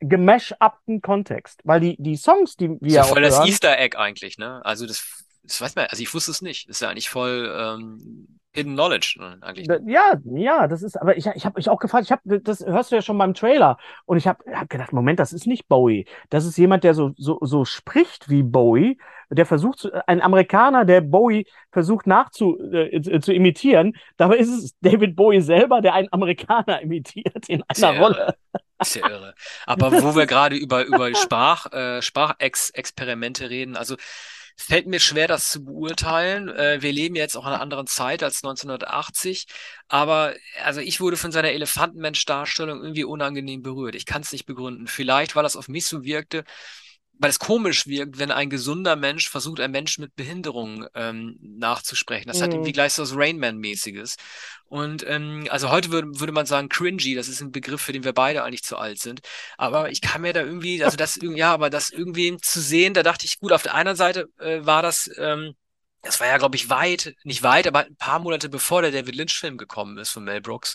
Speaker 2: gemesh-upten Kontext. Weil die, die Songs, die wir.
Speaker 1: Das ist ja voll das Easter Egg eigentlich, ne? Also das, das weiß man, also ich wusste es nicht. Das ist ja eigentlich voll ähm, Hidden Knowledge eigentlich.
Speaker 2: Ja, ja, das ist, aber ich, ich habe mich auch gefragt, ich habe, das hörst du ja schon beim Trailer und ich habe hab gedacht, Moment, das ist nicht Bowie. Das ist jemand, der so, so, so spricht wie Bowie, der versucht, zu, ein Amerikaner, der Bowie versucht nachzu, äh, zu imitieren. Dabei ist es David Bowie selber, der einen Amerikaner imitiert in einer Sehr Rolle.
Speaker 1: Irre. Sehr irre. Aber wo wir gerade über, über Sprach, äh, Sprachexperimente reden, also fällt mir schwer, das zu beurteilen. Äh, wir leben jetzt auch in einer anderen Zeit als 1980. Aber also ich wurde von seiner Elefantenmensch-Darstellung irgendwie unangenehm berührt. Ich kann es nicht begründen. Vielleicht, weil das auf mich so wirkte, weil es komisch wirkt, wenn ein gesunder Mensch versucht, ein Mensch mit Behinderung ähm, nachzusprechen. Das mhm. hat irgendwie gleich so was Rainman-mäßiges. Und ähm, also heute würde, würde man sagen cringy, das ist ein Begriff, für den wir beide eigentlich zu alt sind. Aber ich kann mir da irgendwie, also das ja, aber das irgendwie zu sehen, da dachte ich, gut, auf der einen Seite äh, war das ähm, das war ja, glaube ich, weit, nicht weit, aber ein paar Monate bevor der David Lynch-Film gekommen ist von Mel Brooks.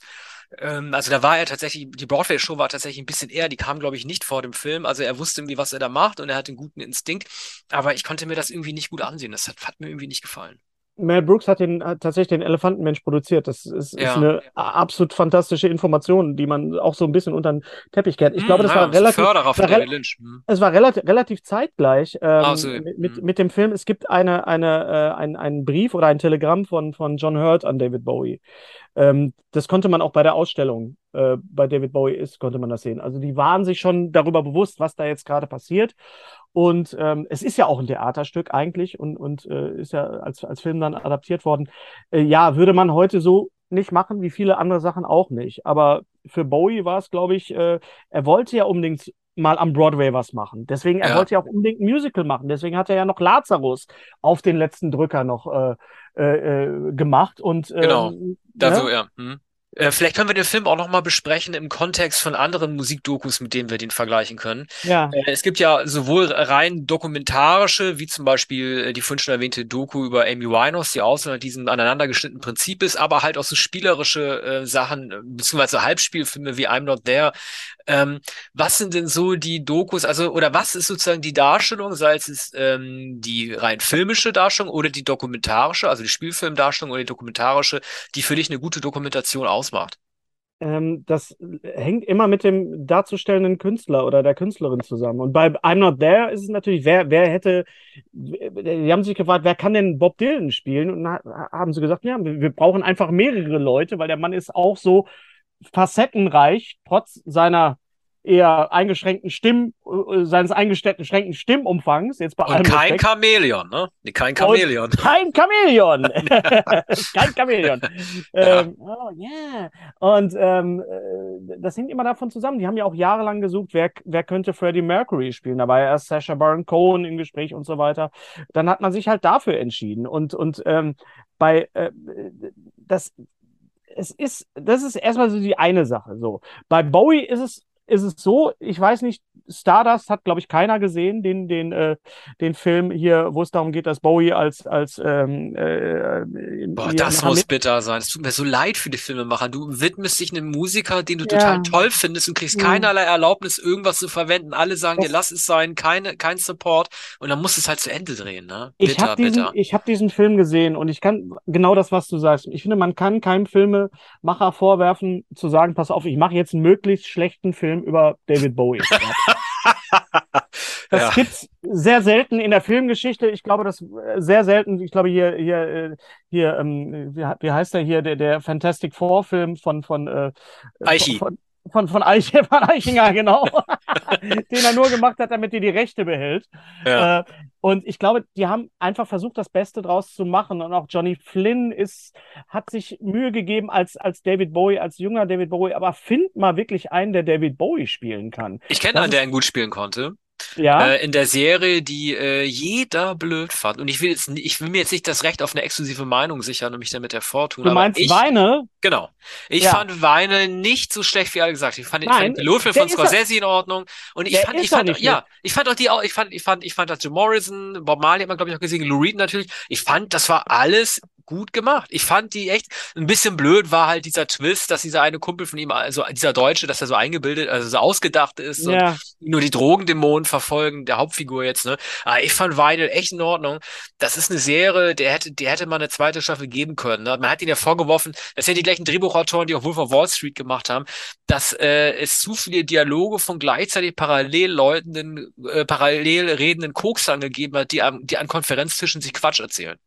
Speaker 1: Ähm, also da war er tatsächlich, die Broadway-Show war tatsächlich ein bisschen eher, die kam, glaube ich, nicht vor dem Film. Also er wusste irgendwie, was er da macht und er hat einen guten Instinkt. Aber ich konnte mir das irgendwie nicht gut ansehen. Das hat, hat mir irgendwie nicht gefallen.
Speaker 2: Mel Brooks hat, den, hat tatsächlich den Elefantenmensch produziert. Das ist,
Speaker 1: Ja.
Speaker 2: ist eine absolut fantastische Information, die man auch so ein bisschen unter den Teppich kehrt. Ich
Speaker 1: Hm,
Speaker 2: glaube, das
Speaker 1: ja,
Speaker 2: war relativ,
Speaker 1: Förderer von David Lynch. Hm.
Speaker 2: es war relativ, relativ zeitgleich ähm,
Speaker 1: Ah, so,
Speaker 2: mit, mit,
Speaker 1: hm.
Speaker 2: mit dem Film. Es gibt eine, eine, äh, ein, einen Brief oder ein Telegramm von, von John Hurt an David Bowie. Ähm, das konnte man auch bei der Ausstellung äh, bei David Bowie ist, konnte man das sehen. Also die waren sich schon darüber bewusst, was da jetzt gerade passiert. Und ähm, es ist ja auch ein Theaterstück eigentlich und, und äh, ist ja als, als Film dann adaptiert worden. Äh, ja, würde man heute so nicht machen, wie viele andere Sachen auch nicht. Aber für Bowie war es, glaube ich, äh, er wollte ja unbedingt mal am Broadway was machen. Deswegen, er
Speaker 1: Ja.
Speaker 2: wollte ja auch unbedingt ein Musical machen. Deswegen hat er ja noch Lazarus auf den letzten Drücker noch äh, äh, äh, gemacht. Und ähm,
Speaker 1: Genau. Dafür,
Speaker 2: ne?
Speaker 1: ja. Hm. Äh, vielleicht können wir den Film auch nochmal besprechen im Kontext von anderen Musikdokus, mit denen wir den vergleichen können.
Speaker 2: ja.
Speaker 1: Äh, Es gibt ja sowohl rein dokumentarische, wie zum Beispiel äh, die vorhin schon erwähnte Doku über Amy Winehouse, die auch so nach diesem aneinandergeschnittenen Prinzip ist, aber halt auch so spielerische äh, Sachen, beziehungsweise Halbspielfilme wie I'm Not There. Ähm, was sind denn so die Dokus, also, oder was ist sozusagen die Darstellung, sei es ähm, die rein filmische Darstellung oder die dokumentarische, also die Spielfilmdarstellung oder die dokumentarische, die für dich eine gute Dokumentation ausmacht?
Speaker 2: Ähm, das hängt immer mit dem darzustellenden Künstler oder der Künstlerin zusammen. Und bei I'm Not There ist es natürlich, wer, wer hätte, die haben sich gefragt, wer kann denn Bob Dylan spielen? Und haben sie gesagt, ja, wir brauchen einfach mehrere Leute, weil der Mann ist auch so facettenreich, trotz seiner eher eingeschränkten Stimm, äh, seines eingeschränkten Stimmumfangs, jetzt bei
Speaker 1: Und kein
Speaker 2: Respekt.
Speaker 1: Chamäleon, ne? Nee, kein Chamäleon.
Speaker 2: Kein Chamäleon. Kein Chamäleon.
Speaker 1: Ja.
Speaker 2: Ähm, oh, yeah. Und ähm, äh, das hängt immer davon zusammen. Die haben ja auch jahrelang gesucht, wer, wer könnte Freddie Mercury spielen. Da war ja erst Sacha Baron Cohen im Gespräch und so weiter. Dann hat man sich halt dafür entschieden. Und, und ähm, bei äh, das, es ist, das ist erstmal so die eine Sache. So. Bei Bowie ist es ist es so, ich weiß nicht, Stardust hat, glaube ich, keiner gesehen, den, den, äh, den Film hier, wo es darum geht, dass Bowie als, als ähm, äh, in,
Speaker 1: Boah, das muss
Speaker 2: Hamid-
Speaker 1: bitter sein. Es tut mir so leid für die Filmemacher. Du widmest dich einem Musiker, den du
Speaker 2: Ja.
Speaker 1: total toll findest und kriegst
Speaker 2: Mhm.
Speaker 1: keinerlei Erlaubnis, irgendwas zu verwenden. Alle sagen dir,
Speaker 2: Das-
Speaker 1: lass es sein, keine, kein Support. Und dann musst du es halt zu Ende drehen, ne?
Speaker 2: Ich
Speaker 1: Bitter,
Speaker 2: habe diesen, ich hab diesen Film gesehen und ich kann genau das, was du sagst. Ich finde, man kann keinem Filmemacher vorwerfen, zu sagen, pass auf, ich mache jetzt einen möglichst schlechten Film über David Bowie. Das
Speaker 1: Ja.
Speaker 2: gibt's sehr selten in der Filmgeschichte. Ich glaube, das äh, sehr selten. Ich glaube hier hier äh, hier ähm, wie, he- wie heißt der hier der der Fantastic Four Film von von äh,
Speaker 1: Eichi.
Speaker 2: von von von, Eich, von Eichinger genau, den er nur gemacht hat, damit er die Rechte behält.
Speaker 1: Ja.
Speaker 2: Äh, und ich glaube, die haben einfach versucht, das Beste draus zu machen. Und auch Johnny Flynn ist, hat sich Mühe gegeben als, als David Bowie, als junger David Bowie. Aber find mal wirklich einen, der David Bowie spielen kann.
Speaker 1: Ich kenne einen, der ihn gut spielen konnte.
Speaker 2: Ja,
Speaker 1: Äh, in der Serie, die äh, jeder blöd fand. Und ich will jetzt, ich will mir jetzt nicht das Recht auf eine exklusive Meinung sichern und mich damit hervortun.
Speaker 2: du meinst
Speaker 1: ich,
Speaker 2: Weine?
Speaker 1: Genau. Ich
Speaker 2: Ja.
Speaker 1: fand Weine nicht so schlecht, wie alle gesagt. Ich fand, ich
Speaker 2: Nein,
Speaker 1: fand den Pilotfilm
Speaker 2: der
Speaker 1: von Scorsese in Ordnung. Und ich fand, ich fand, ja, ich fand auch die, auch- ich fand, ich fand, ich fand, dass Jim Morrison, Bob Marley hat man, glaube ich, auch gesehen, Lou Reed natürlich. Ich fand, das war alles gut gemacht. Ich fand die echt, ein bisschen blöd war halt dieser Twist, dass dieser eine Kumpel von ihm, also dieser Deutsche, dass er so eingebildet, also so ausgedacht ist und
Speaker 2: Ja,
Speaker 1: nur die Drogendämonen verfolgen, der Hauptfigur jetzt, ne? Aber ich fand Weidel echt in Ordnung. Das ist eine Serie, der hätte, der hätte mal eine zweite Staffel geben können. Ne? Man hat ihn ja vorgeworfen, das sind die gleichen Drehbuchautoren, die auch Wolf of Wall Street gemacht haben, dass äh, es zu viele Dialoge von gleichzeitig parallel läutenden, äh, parallel redenden Koksern gegeben hat, die, am, die an Konferenztischen sich Quatsch erzählen.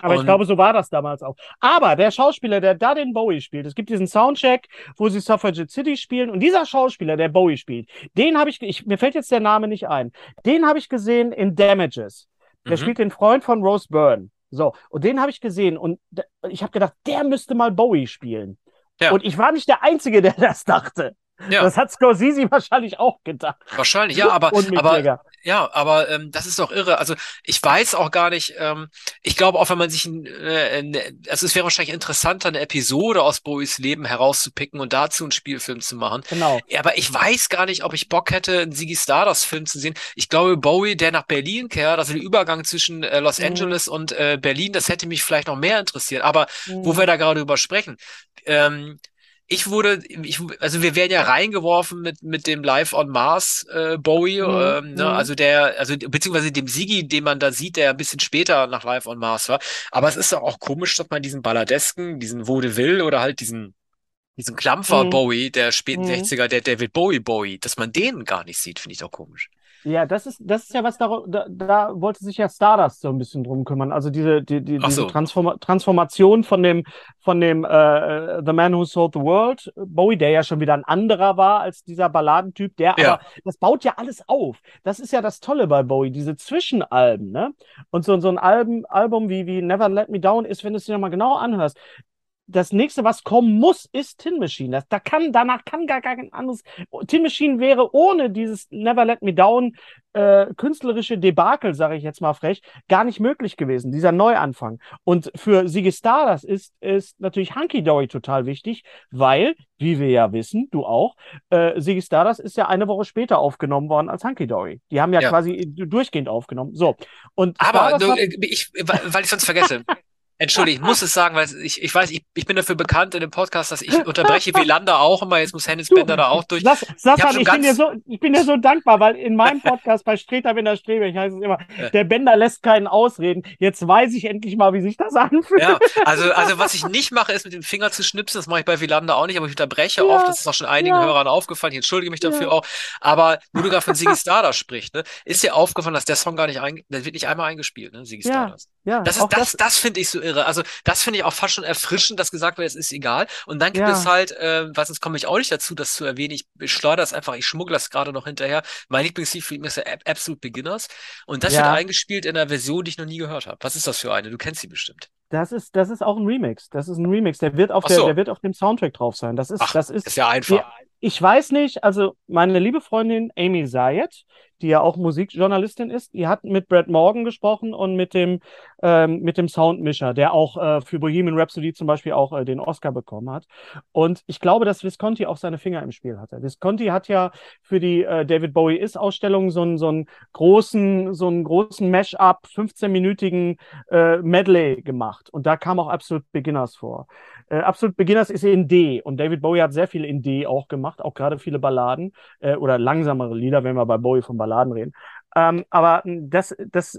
Speaker 2: aber ich
Speaker 1: Und-
Speaker 2: glaube, so war das damals auch. Aber der Schauspieler, der da den Bowie spielt, es gibt diesen Soundcheck, wo sie Suffragette City spielen und dieser Schauspieler, der Bowie spielt, den habe ich, ich, mir fällt jetzt der Name nicht ein, den habe ich gesehen in Damages. Der
Speaker 1: Mhm.
Speaker 2: spielt den Freund von Rose Byrne. So, und den habe ich gesehen und ich habe gedacht, der müsste mal Bowie spielen.
Speaker 1: Ja.
Speaker 2: Und ich war nicht der Einzige, der das dachte.
Speaker 1: Ja.
Speaker 2: Das hat Scorsese wahrscheinlich auch gedacht.
Speaker 1: Wahrscheinlich, ja, aber, aber. Ja, aber ähm, das ist doch irre. Also ich weiß auch gar nicht, ähm, ich glaube auch, wenn man sich, äh, ne, also es wäre wahrscheinlich interessanter, eine Episode aus Bowies Leben herauszupicken und dazu einen Spielfilm zu machen.
Speaker 2: Genau.
Speaker 1: Ja, aber ich weiß gar nicht, ob ich Bock hätte, einen Ziggy Stardust Film zu sehen. Ich glaube, Bowie, der nach Berlin kehrt, also der Übergang zwischen äh, Los
Speaker 2: Mhm.
Speaker 1: Angeles und äh, Berlin, das hätte mich vielleicht noch mehr interessiert. Aber wo
Speaker 2: Mhm.
Speaker 1: wir da gerade drüber sprechen, ähm, ich wurde, ich, also wir werden ja reingeworfen mit, mit dem Live on Mars äh, Bowie,
Speaker 2: Mhm.
Speaker 1: ähm, ne?
Speaker 2: Mhm.
Speaker 1: Also der, also beziehungsweise dem Sigi, den man da sieht, der ein bisschen später nach Live on Mars war. Aber es ist doch auch komisch, dass man diesen Balladesken, diesen Vaudeville oder halt diesen, diesen Klampfer
Speaker 2: Mhm.
Speaker 1: Bowie der späten
Speaker 2: Mhm.
Speaker 1: 60er, der David Bowie Bowie, dass man den gar nicht sieht, finde ich doch komisch.
Speaker 2: Ja, das ist, das ist ja was, da, da, da wollte sich ja Stardust so ein bisschen drum kümmern. Also diese, die, die, diese
Speaker 1: so.
Speaker 2: Transforma Transformation von dem, von dem äh, The Man Who Sold the World, Bowie, der ja schon wieder ein anderer war als dieser Balladentyp, der,
Speaker 1: Ja.
Speaker 2: aber das baut ja alles auf. Das ist ja das Tolle bei Bowie, diese Zwischenalben, ne? Und so, so ein Album, Album wie, wie Never Let Me Down ist, wenn du es dir nochmal genau anhörst, das nächste, was kommen muss, ist Tin Machine. Das, da kann, danach kann gar, gar kein anderes. Tin Machine wäre ohne dieses Never Let Me Down äh, künstlerische Debakel, sage ich jetzt mal frech, gar nicht möglich gewesen, dieser Neuanfang. Und für Ziggy Stardust ist, ist natürlich Hunky Dory total wichtig, weil, wie wir ja wissen, du auch, äh, Ziggy Stardust ist ja eine Woche später aufgenommen worden als Hunky Dory. Die haben ja,
Speaker 1: Ja.
Speaker 2: quasi durchgehend aufgenommen. So. Und
Speaker 1: Aber
Speaker 2: hat-
Speaker 1: äh, ich, weil ich sonst vergesse. Entschuldige, ich muss es sagen, weil ich, ich weiß, ich, ich bin dafür bekannt in dem Podcast, dass ich unterbreche Wielander auch immer. Jetzt muss Hennis Bender da auch durch. Ich hab
Speaker 2: Sassan,
Speaker 1: schon
Speaker 2: ich, bin dir so, ich bin dir so dankbar, weil in meinem Podcast bei Streter Bender Strebe, ich heiße es immer, der Bender lässt keinen ausreden. Jetzt weiß ich endlich mal, wie sich das anfühlt.
Speaker 1: Ja, also, also was ich nicht mache, ist mit dem Finger zu schnipsen. Das mache ich bei Wielander auch nicht, aber ich unterbreche
Speaker 2: Ja,
Speaker 1: oft. Das ist auch schon einigen
Speaker 2: ja.
Speaker 1: Hörern aufgefallen. Ich entschuldige mich dafür
Speaker 2: Ja.
Speaker 1: auch. Aber wo du gerade von Ziggy Stardust sprichst, ne, ist dir aufgefallen, dass der Song gar nicht ein, der wird nicht einmal eingespielt, ne,
Speaker 2: Ja,
Speaker 1: Stardust.
Speaker 2: Ja,
Speaker 1: Das ist, das, das finde ich so irre. Also, das finde ich auch fast schon erfrischend, dass gesagt wird, es ist egal. Und dann gibt
Speaker 2: Ja.
Speaker 1: es halt, äh, was sonst komme ich auch nicht dazu, das zu erwähnen. Ich schleudere das einfach, ich schmuggle das gerade noch hinterher. Mein Lieblingslied ist ja Ab- Absolute Beginners. Und das
Speaker 2: Ja.
Speaker 1: wird eingespielt in einer Version, die ich noch nie gehört habe. Was ist das für eine? Du kennst sie bestimmt.
Speaker 2: Das ist, das ist auch ein Remix. Das ist ein Remix. Der wird auf
Speaker 1: Ach
Speaker 2: der,
Speaker 1: so.
Speaker 2: der wird auf dem Soundtrack drauf sein. Das ist,
Speaker 1: Ach,
Speaker 2: das ist,
Speaker 1: Ist ja einfach.
Speaker 2: Ja, ich weiß nicht, also meine liebe Freundin Amy Zayed, die ja auch Musikjournalistin ist, die hat mit Brad Morgan gesprochen und mit dem, ähm, mit dem Soundmischer, der auch äh, für Bohemian Rhapsody zum Beispiel auch äh, den Oscar bekommen hat. Und ich glaube, dass Visconti auch seine Finger im Spiel hatte. Visconti hat ja für die äh, David Bowie Is-Ausstellung so einen, so einen großen, so einen großen Mash-up, 15-minütigen äh, Medley gemacht. Und da kam auch Absolute Beginners vor. Äh, Absolute Beginners ist in D und David Bowie hat sehr viel in D auch gemacht, auch gerade viele Balladen äh, oder langsamere Lieder, wenn wir bei Bowie von Balladen reden. Ähm, aber das, das,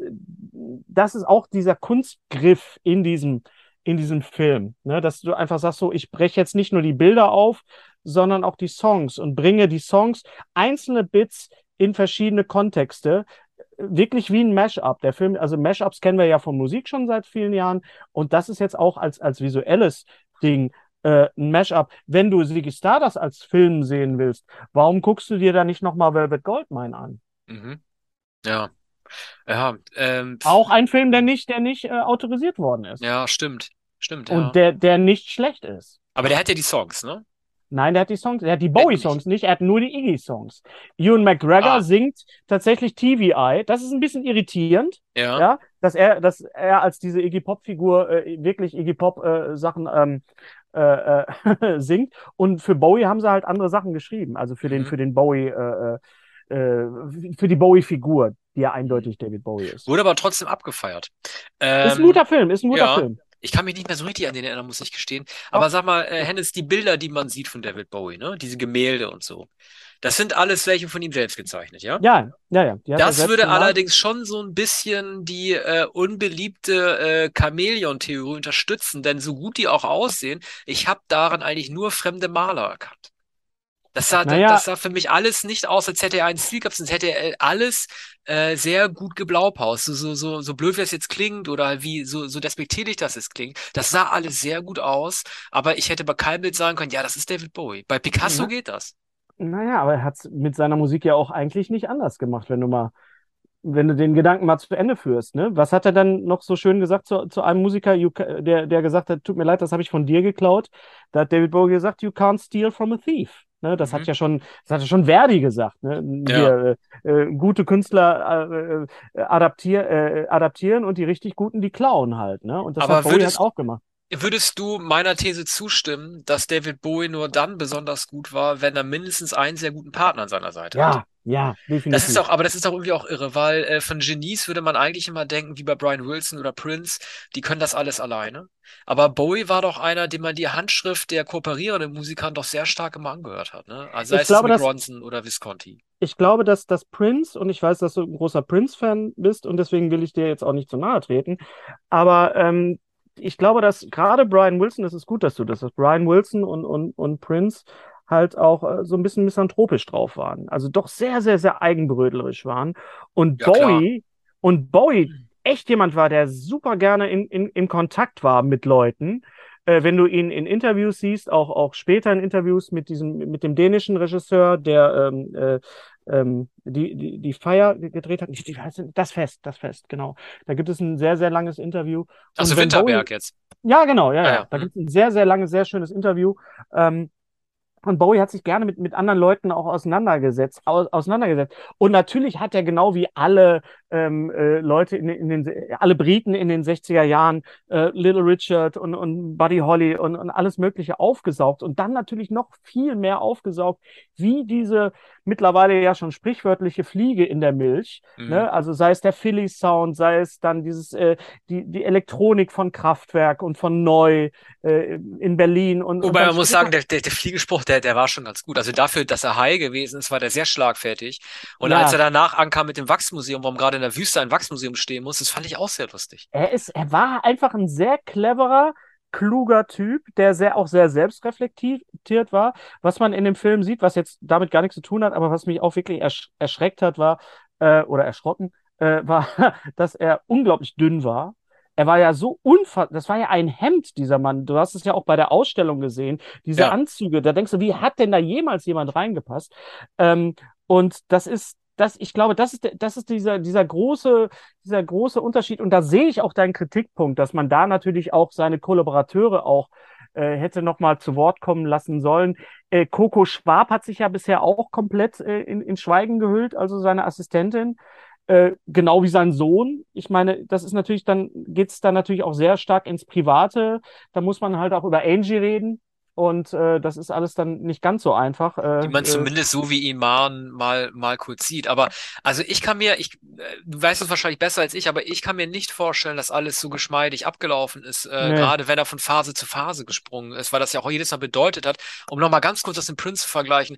Speaker 2: das ist auch dieser Kunstgriff in diesem, in diesem Film, ne? dass du einfach sagst, so, ich breche jetzt nicht nur die Bilder auf, sondern auch die Songs und bringe die Songs, einzelne Bits in verschiedene Kontexte, wirklich wie ein Mashup. Der Film, also Mashups kennen wir ja von Musik schon seit vielen Jahren und das ist jetzt auch als, als visuelles Ding äh, ein Mashup. Wenn du Ziggy Stardust als Film sehen willst, warum guckst du dir da nicht nochmal Velvet Goldmine an?
Speaker 1: Mhm. Ja. Ja, ähm,
Speaker 2: Auch ein Film, der nicht, der nicht äh, autorisiert worden ist
Speaker 1: ja, stimmt. Stimmt, ja.
Speaker 2: und der, der nicht schlecht ist.
Speaker 1: Aber der hat ja die Songs, ne?
Speaker 2: Nein, der hat die Songs, der hat die. Bowie-Songs nicht, er hat nur die Iggy-Songs. Ewan McGregor
Speaker 1: Ah.
Speaker 2: singt tatsächlich TVI. Das ist ein bisschen irritierend,
Speaker 1: Ja.
Speaker 2: ja, dass er, dass er als diese Iggy Pop-Figur äh, wirklich Iggy Pop-Sachen ähm, äh, äh, singt. Und für Bowie haben sie halt andere Sachen geschrieben. Also für den,
Speaker 1: Mhm.
Speaker 2: für den Bowie, äh, äh, äh, für die Bowie-Figur, die ja eindeutig David Bowie ist.
Speaker 1: Wurde aber trotzdem abgefeiert.
Speaker 2: ist ein
Speaker 1: Ähm,
Speaker 2: guter Film, ist ein guter
Speaker 1: ja.
Speaker 2: Film.
Speaker 1: Ich kann mich nicht mehr so richtig an den erinnern, muss ich gestehen. Aber sag mal, äh, Hennes, die Bilder, die man sieht von David Bowie, ne? Diese Gemälde und so. Das sind alles welche von ihm selbst gezeichnet, ja?
Speaker 2: Ja, ja, ja.
Speaker 1: Das würde allerdings schon so ein bisschen die äh, unbeliebte äh, Chamäleon-Theorie unterstützen, denn so gut die auch aussehen, ich habe daran eigentlich nur fremde Maler erkannt. Das sah,
Speaker 2: Naja.
Speaker 1: das sah für mich alles nicht aus, als hätte er einen Stil gehabt, sonst hätte er alles äh, sehr gut geblaupaust. So, so, so, so blöd wie das jetzt klingt oder wie so, so despektierlich das jetzt klingt. Das sah alles sehr gut aus, aber ich hätte bei keinem Bild sagen können, ja, das ist David Bowie. Bei Picasso
Speaker 2: Ja.
Speaker 1: geht das.
Speaker 2: Naja, aber er hat es mit seiner Musik ja auch eigentlich nicht anders gemacht, wenn du mal, wenn du den Gedanken mal zu Ende führst, ne? Was hat er dann noch so schön gesagt zu, zu einem Musiker, you, der, der gesagt hat, tut mir leid, das habe ich von dir geklaut? Da hat David Bowie gesagt, you can't steal from a thief. Ne? Das mhm. hat ja schon, das hat ja schon Verdi gesagt. Ne? Ja. Wir, äh, äh, gute Künstler äh, äh adaptier, äh, adaptieren und die richtig guten, die klauen halt. Ne? Und das
Speaker 1: Aber
Speaker 2: hat Bowie halt auch gemacht.
Speaker 1: Würdest du meiner These zustimmen, dass David Bowie nur dann besonders gut war, wenn er mindestens einen sehr guten Partner an seiner Seite
Speaker 2: ja,
Speaker 1: hat?
Speaker 2: Ja, definitiv.
Speaker 1: Das ist auch, aber das ist auch irgendwie auch irre, weil äh, von Genies würde man eigentlich immer denken, wie bei Brian Wilson oder Prince, die können das alles alleine. Aber Bowie war doch einer, dem man die Handschrift der kooperierenden Musiker doch sehr stark immer angehört hat. Ne? Also sei ich es glaube, mit dass, Ronson oder Visconti.
Speaker 2: Ich glaube, dass das Prince, und ich weiß, dass du ein großer Prince-Fan bist, und deswegen will ich dir jetzt auch nicht zu nahe treten, aber ähm, ich glaube, dass gerade Brian Wilson, das ist gut, dass du das hast, Brian Wilson und, und, und Prince halt auch äh, so ein bisschen misanthropisch drauf waren. Also doch sehr, sehr, sehr eigenbrödlerisch waren. Und ja, Bowie, klar. und Bowie echt jemand war, der super gerne in, in, in Kontakt war mit Leuten. Äh, wenn du ihn in Interviews siehst, auch, auch später in Interviews mit diesem, mit dem dänischen Regisseur, der ähm, äh, ähm, die, die, die Feier gedreht hat. Die, das Fest, das Fest, genau. Da gibt es ein sehr, sehr langes Interview.
Speaker 1: Also Winterberg Bowie, jetzt.
Speaker 2: Ja, genau, ja, ah, ja. ja. Da mhm. gibt es ein sehr, sehr langes, sehr schönes Interview. Ähm, und Bowie hat sich gerne mit, mit anderen Leuten auch auseinandergesetzt, aus, auseinandergesetzt. Und natürlich hat er genau wie alle ähm, äh, Leute in, in den, alle Briten in den 60er Jahren, äh, Little Richard und, und Buddy Holly und, und alles Mögliche aufgesaugt. Und dann natürlich noch viel mehr aufgesaugt, wie diese mittlerweile ja schon sprichwörtliche Fliege in der Milch. Mhm. Ne? Also sei es der Philly Sound, sei es dann dieses, äh, die, die Elektronik von Kraftwerk und von Neu äh, in Berlin. Und,
Speaker 1: Wobei und man muss sagen, der, der, der Fliegespruch, der, der war schon ganz gut. Also dafür, dass er high gewesen ist, war der sehr schlagfertig. Und ja. als er danach ankam mit dem Wachsmuseum, warum gerade in der Wüste ein Wachsmuseum stehen muss, das fand ich auch sehr lustig.
Speaker 2: Er ist, er war einfach ein sehr cleverer, kluger Typ, der sehr auch sehr selbstreflektiert war. Was man in dem Film sieht, was jetzt damit gar nichts zu tun hat, aber was mich auch wirklich ersch erschreckt hat, war äh, oder erschrocken, äh, war, dass er unglaublich dünn war. Er war ja so unfassbar, das war ja ein Hemd, dieser Mann. Du hast es ja auch bei der Ausstellung gesehen, diese ja. Anzüge. Da denkst du, wie hat denn da jemals jemand reingepasst? Ähm, und das ist, das, ich glaube, das ist, das ist dieser, dieser, große, dieser große Unterschied. Und da sehe ich auch deinen Kritikpunkt, dass man da natürlich auch seine Kollaborateure auch äh, hätte noch mal zu Wort kommen lassen sollen. Äh, Coco Schwab hat sich ja bisher auch komplett äh, in, in Schweigen gehüllt, also seine Assistentin. Äh, genau wie sein Sohn. Ich meine, das ist natürlich dann, geht es dann natürlich auch sehr stark ins Private. Da muss man halt auch über Angie reden. Und äh, das ist alles dann nicht ganz so einfach.
Speaker 1: Äh, Die man äh, zumindest so wie Iman mal, mal kurz sieht. Aber also ich kann mir, ich, äh, du weißt es wahrscheinlich besser als ich, aber ich kann mir nicht vorstellen, dass alles so geschmeidig abgelaufen ist, äh, nee. gerade wenn er von Phase zu Phase gesprungen ist, weil das ja auch jedes Mal bedeutet hat, um nochmal ganz kurz das im Prince zu vergleichen.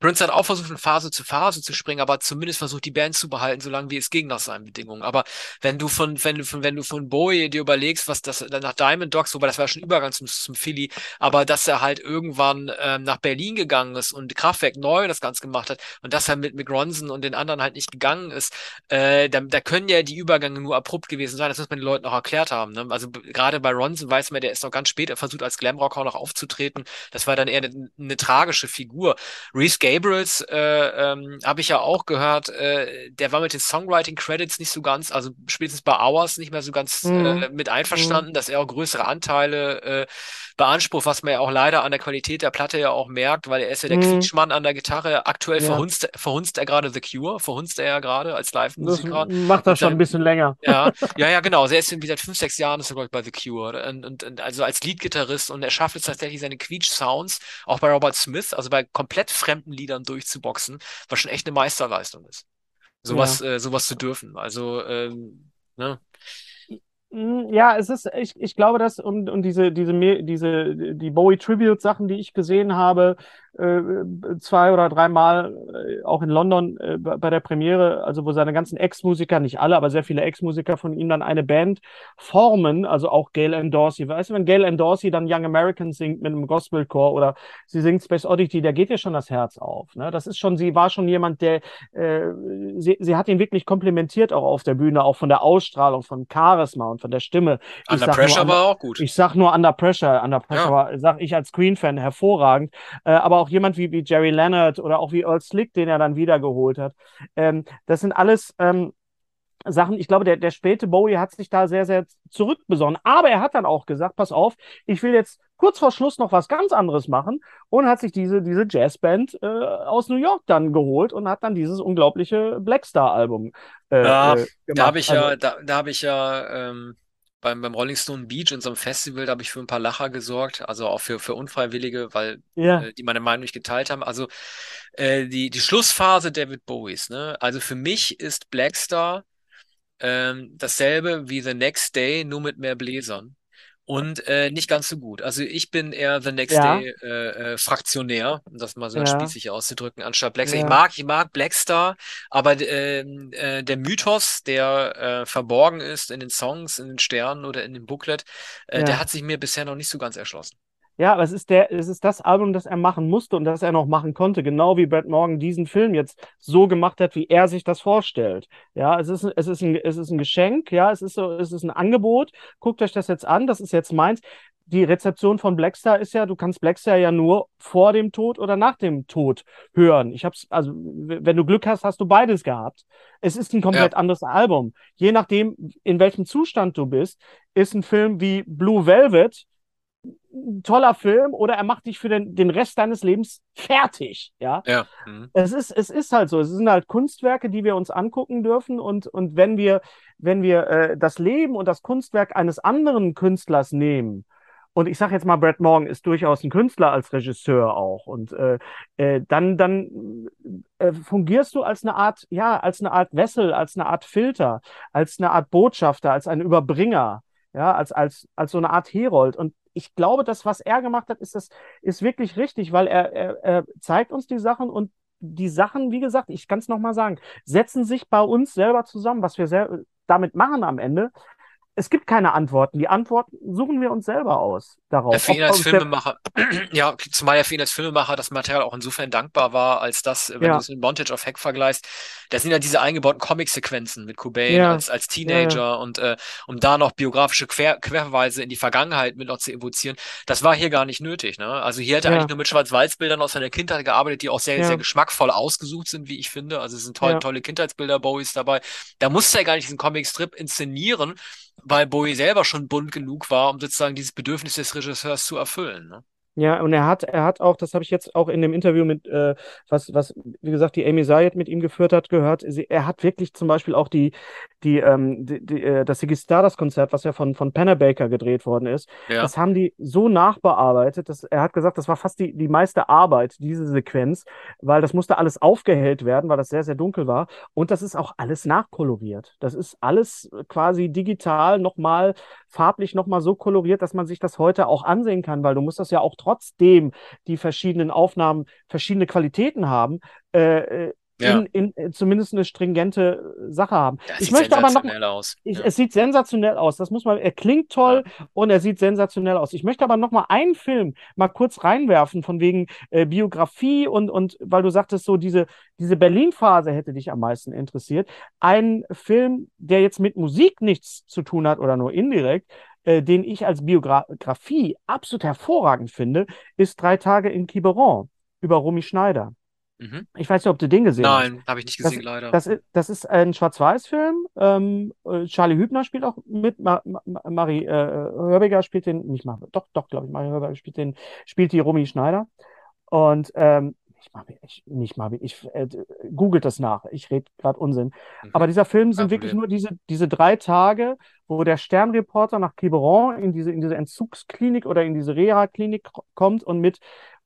Speaker 1: Prince hat auch versucht, von Phase zu Phase zu springen, aber zumindest versucht, die Band zu behalten, solange wie es ging nach seinen Bedingungen. Aber wenn du von, wenn du von, wenn du von Bowie dir überlegst, was das nach Diamond Dogs, wobei das war schon Übergang zum, zum Philly, aber dass er halt irgendwann ähm, nach Berlin gegangen ist und Kraftwerk neu das Ganze gemacht hat und dass er mit Mick Ronson und den anderen halt nicht gegangen ist, äh, da, da können ja die Übergänge nur abrupt gewesen sein. Das muss man den Leuten auch erklärt haben. Ne? Also gerade bei Ronson weiß man, der ist noch ganz spät, er versucht als Glamrocker noch aufzutreten. Das war dann eher eine, eine tragische Figur. Reese Gabriels äh, ähm, habe ich ja auch gehört, äh, der war mit den Songwriting Credits nicht so ganz, also spätestens bei Hours nicht mehr so ganz mhm. äh, mit einverstanden, mhm. dass er auch größere Anteile äh, beansprucht, was man ja auch leider an der Qualität der Platte ja auch merkt, weil er ist ja der mhm. Quietschmann an der Gitarre. Aktuell ja. verhunzt, verhunzt er gerade The Cure, verhunzt er ja gerade als Live-Musiker.
Speaker 2: Macht er schon ein bisschen länger.
Speaker 1: Ja, ja, ja, genau. Also er ist irgendwie seit fünf, sechs Jahren ist er, glaube ich, bei The Cure. Und, und, und also als Lead-Gitarrist und er schafft es tatsächlich seine Quietsch-Sounds auch bei Robert Smith, also bei komplett fremden Liedern durchzuboxen, was schon echt eine Meisterleistung ist. Sowas, ja. äh, sowas zu dürfen. Also, ähm, ne?
Speaker 2: Hm, ja, es ist, ich, ich glaube, dass und, und diese, diese, diese, die Bowie Tribute Sachen, die ich gesehen habe, zwei oder dreimal äh, auch in London äh, bei der Premiere, also wo seine ganzen Ex-Musiker, nicht alle, aber sehr viele Ex-Musiker von ihm dann eine Band formen, also auch Gail and Dorsey. Weißt du, wenn Gail and Dorsey dann Young Americans singt mit einem Gospelchor oder sie singt Space Oddity, da geht ihr schon das Herz auf. Ne? Das ist schon, sie war schon jemand, der, äh, sie, sie hat ihn wirklich komplimentiert auch auf der Bühne, auch von der Ausstrahlung, von Charisma und von der Stimme.
Speaker 1: Under Pressure nur, war auch gut.
Speaker 2: Ich sag nur Under Pressure, Under Pressure ja. war, sag ich als Queen-Fan hervorragend, äh, aber auch jemand wie, wie Jerry Leonard oder auch wie Earl Slick, den er dann wiedergeholt hat. Ähm, das sind alles ähm, Sachen, ich glaube, der, der späte Bowie hat sich da sehr, sehr zurückbesonnen. Aber er hat dann auch gesagt, pass auf, ich will jetzt kurz vor Schluss noch was ganz anderes machen und hat sich diese, diese Jazzband äh, aus New York dann geholt und hat dann dieses unglaubliche Blackstar-Album
Speaker 1: äh, ja, äh, gemacht. Da habe ich also, ja, da, da habe ich ja ähm, beim, beim Rolling Stone Beach in so einem Festival, da habe ich für ein paar Lacher gesorgt, also auch für, für Unfreiwillige, weil ja. äh, die meine Meinung nicht geteilt haben. Also äh, die, die Schlussphase David Bowies, ne? Also für mich ist Blackstar ähm, dasselbe wie The Next Day, nur mit mehr Bläsern. Und äh, nicht ganz so gut. Also ich bin eher The Next ja. Day äh, äh, Fraktionär, um das mal so ja. spießig auszudrücken, anstatt Blackstar. Ja. Ich mag, ich mag Blackstar, aber äh, äh, der Mythos, der äh, verborgen ist in den Songs, in den Sternen oder in dem Booklet, äh, der hat sich mir bisher noch nicht so ganz erschlossen.
Speaker 2: Ja, aber es ist der, es ist das Album, das er machen musste und das er noch machen konnte, genau wie Brad Morgan diesen Film jetzt so gemacht hat, wie er sich das vorstellt. Ja, es ist, es ist ein, es ist ein Geschenk, ja, es ist so, es ist ein Angebot. Guckt euch das jetzt an, das ist jetzt meins. Die Rezeption von Blackstar ist ja, du kannst Blackstar ja nur vor dem Tod oder nach dem Tod hören. Ich hab's, also, wenn du Glück hast, hast du beides gehabt. Es ist ein komplett ja. anderes Album. Je nachdem, in welchem Zustand du bist, ist ein Film wie Blue Velvet toller Film oder er macht dich für den, den Rest deines Lebens fertig. Ja.
Speaker 1: ja. Mhm.
Speaker 2: Es, ist, es ist halt so. Es sind halt Kunstwerke, die wir uns angucken dürfen. Und, und wenn wir, wenn wir äh, das Leben und das Kunstwerk eines anderen Künstlers nehmen, und ich sage jetzt mal, Brad Morgan ist durchaus ein Künstler als Regisseur auch. Und äh, äh, dann, dann äh, fungierst du als eine Art, ja, als eine Art Wessel, als eine Art Filter, als eine Art Botschafter, als ein Überbringer, ja, als, als, als so eine Art Herold. Und ich glaube, das, was er gemacht hat, ist, das, ist wirklich richtig, weil er, er, er zeigt uns die Sachen und die Sachen, wie gesagt, ich kann es nochmal sagen, setzen sich bei uns selber zusammen, was wir damit machen am Ende, es gibt keine Antworten. Die Antworten suchen wir uns selber aus darauf.
Speaker 1: Ja, für ihn als Filmemacher, ja, zumal ja für ihn als Filmemacher das Material auch insofern dankbar war, als das, wenn ja. du es mit Montage of Heck vergleichst, da sind ja diese eingebauten Comic-Sequenzen mit Cobain ja. als, als Teenager und äh, um da noch biografische Quer Querverweise in die Vergangenheit mit noch zu evozieren, das war hier gar nicht nötig. Ne? Also hier hat er eigentlich nur mit Schwarz-Weiß-Bildern aus seiner Kindheit gearbeitet, die auch sehr, sehr geschmackvoll ausgesucht sind, wie ich finde. Also es sind toll, tolle Kindheitsbilder Bowies dabei. Da musste er gar nicht diesen Comic-Strip inszenieren, weil Bowie selber schon bunt genug war, um sozusagen dieses Bedürfnis des Regisseurs zu erfüllen. Ne?
Speaker 2: Ja, und er hat, er hat auch, das habe ich jetzt auch in dem Interview mit, äh, was, was, wie gesagt, die Amy Zayed mit ihm geführt hat, gehört. Sie, er hat wirklich zum Beispiel auch die, die, ähm, die, die äh, das Siggy Stardust-Konzert, was ja von, von Baker gedreht worden ist, ja. das haben die so nachbearbeitet, dass er hat gesagt, das war fast die, die meiste Arbeit, diese Sequenz, weil das musste alles aufgehellt werden, weil das sehr, sehr dunkel war. Und das ist auch alles nachkoloriert. Das ist alles quasi digital nochmal, farblich nochmal so koloriert, dass man sich das heute auch ansehen kann, weil du musst das ja auch trotzdem die verschiedenen Aufnahmen verschiedene Qualitäten haben, äh, äh ja. in, in, äh, zumindest eine stringente Sache haben.
Speaker 1: Das ich möchte aber noch. Aus.
Speaker 2: Ich, ja. Es sieht sensationell aus. Das muss man. Er klingt toll ja. und er sieht sensationell aus. Ich möchte aber noch mal einen Film mal kurz reinwerfen von wegen äh, Biografie und und weil du sagtest so diese diese Berlin-Phase hätte dich am meisten interessiert. Ein Film, der jetzt mit Musik nichts zu tun hat oder nur indirekt, äh, den ich als Biografie absolut hervorragend finde, ist Drei Tage in Quiberon über Romy Schneider. Mhm. Ich weiß nicht, ob du den gesehen
Speaker 1: Nein, hast. Nein, habe ich nicht gesehen,
Speaker 2: das,
Speaker 1: leider.
Speaker 2: Das ist, das ist ein Schwarz-Weiß-Film. Ähm, äh, Charlie Hübner spielt auch mit. Ma Ma Marie äh, Hörbiger spielt den, nicht mal, doch, doch, glaube ich, Marie Hörbiger spielt den, spielt die Romy Schneider. Und ähm, ich mache ich, nicht mal, ich äh, googelt das nach. Ich rede gerade Unsinn. Mhm. Aber dieser Film sind wirklich nur diese, diese drei Tage, wo der Sternreporter nach Quiberon in diese, in diese Entzugsklinik oder in diese Reha-Klinik kommt und mit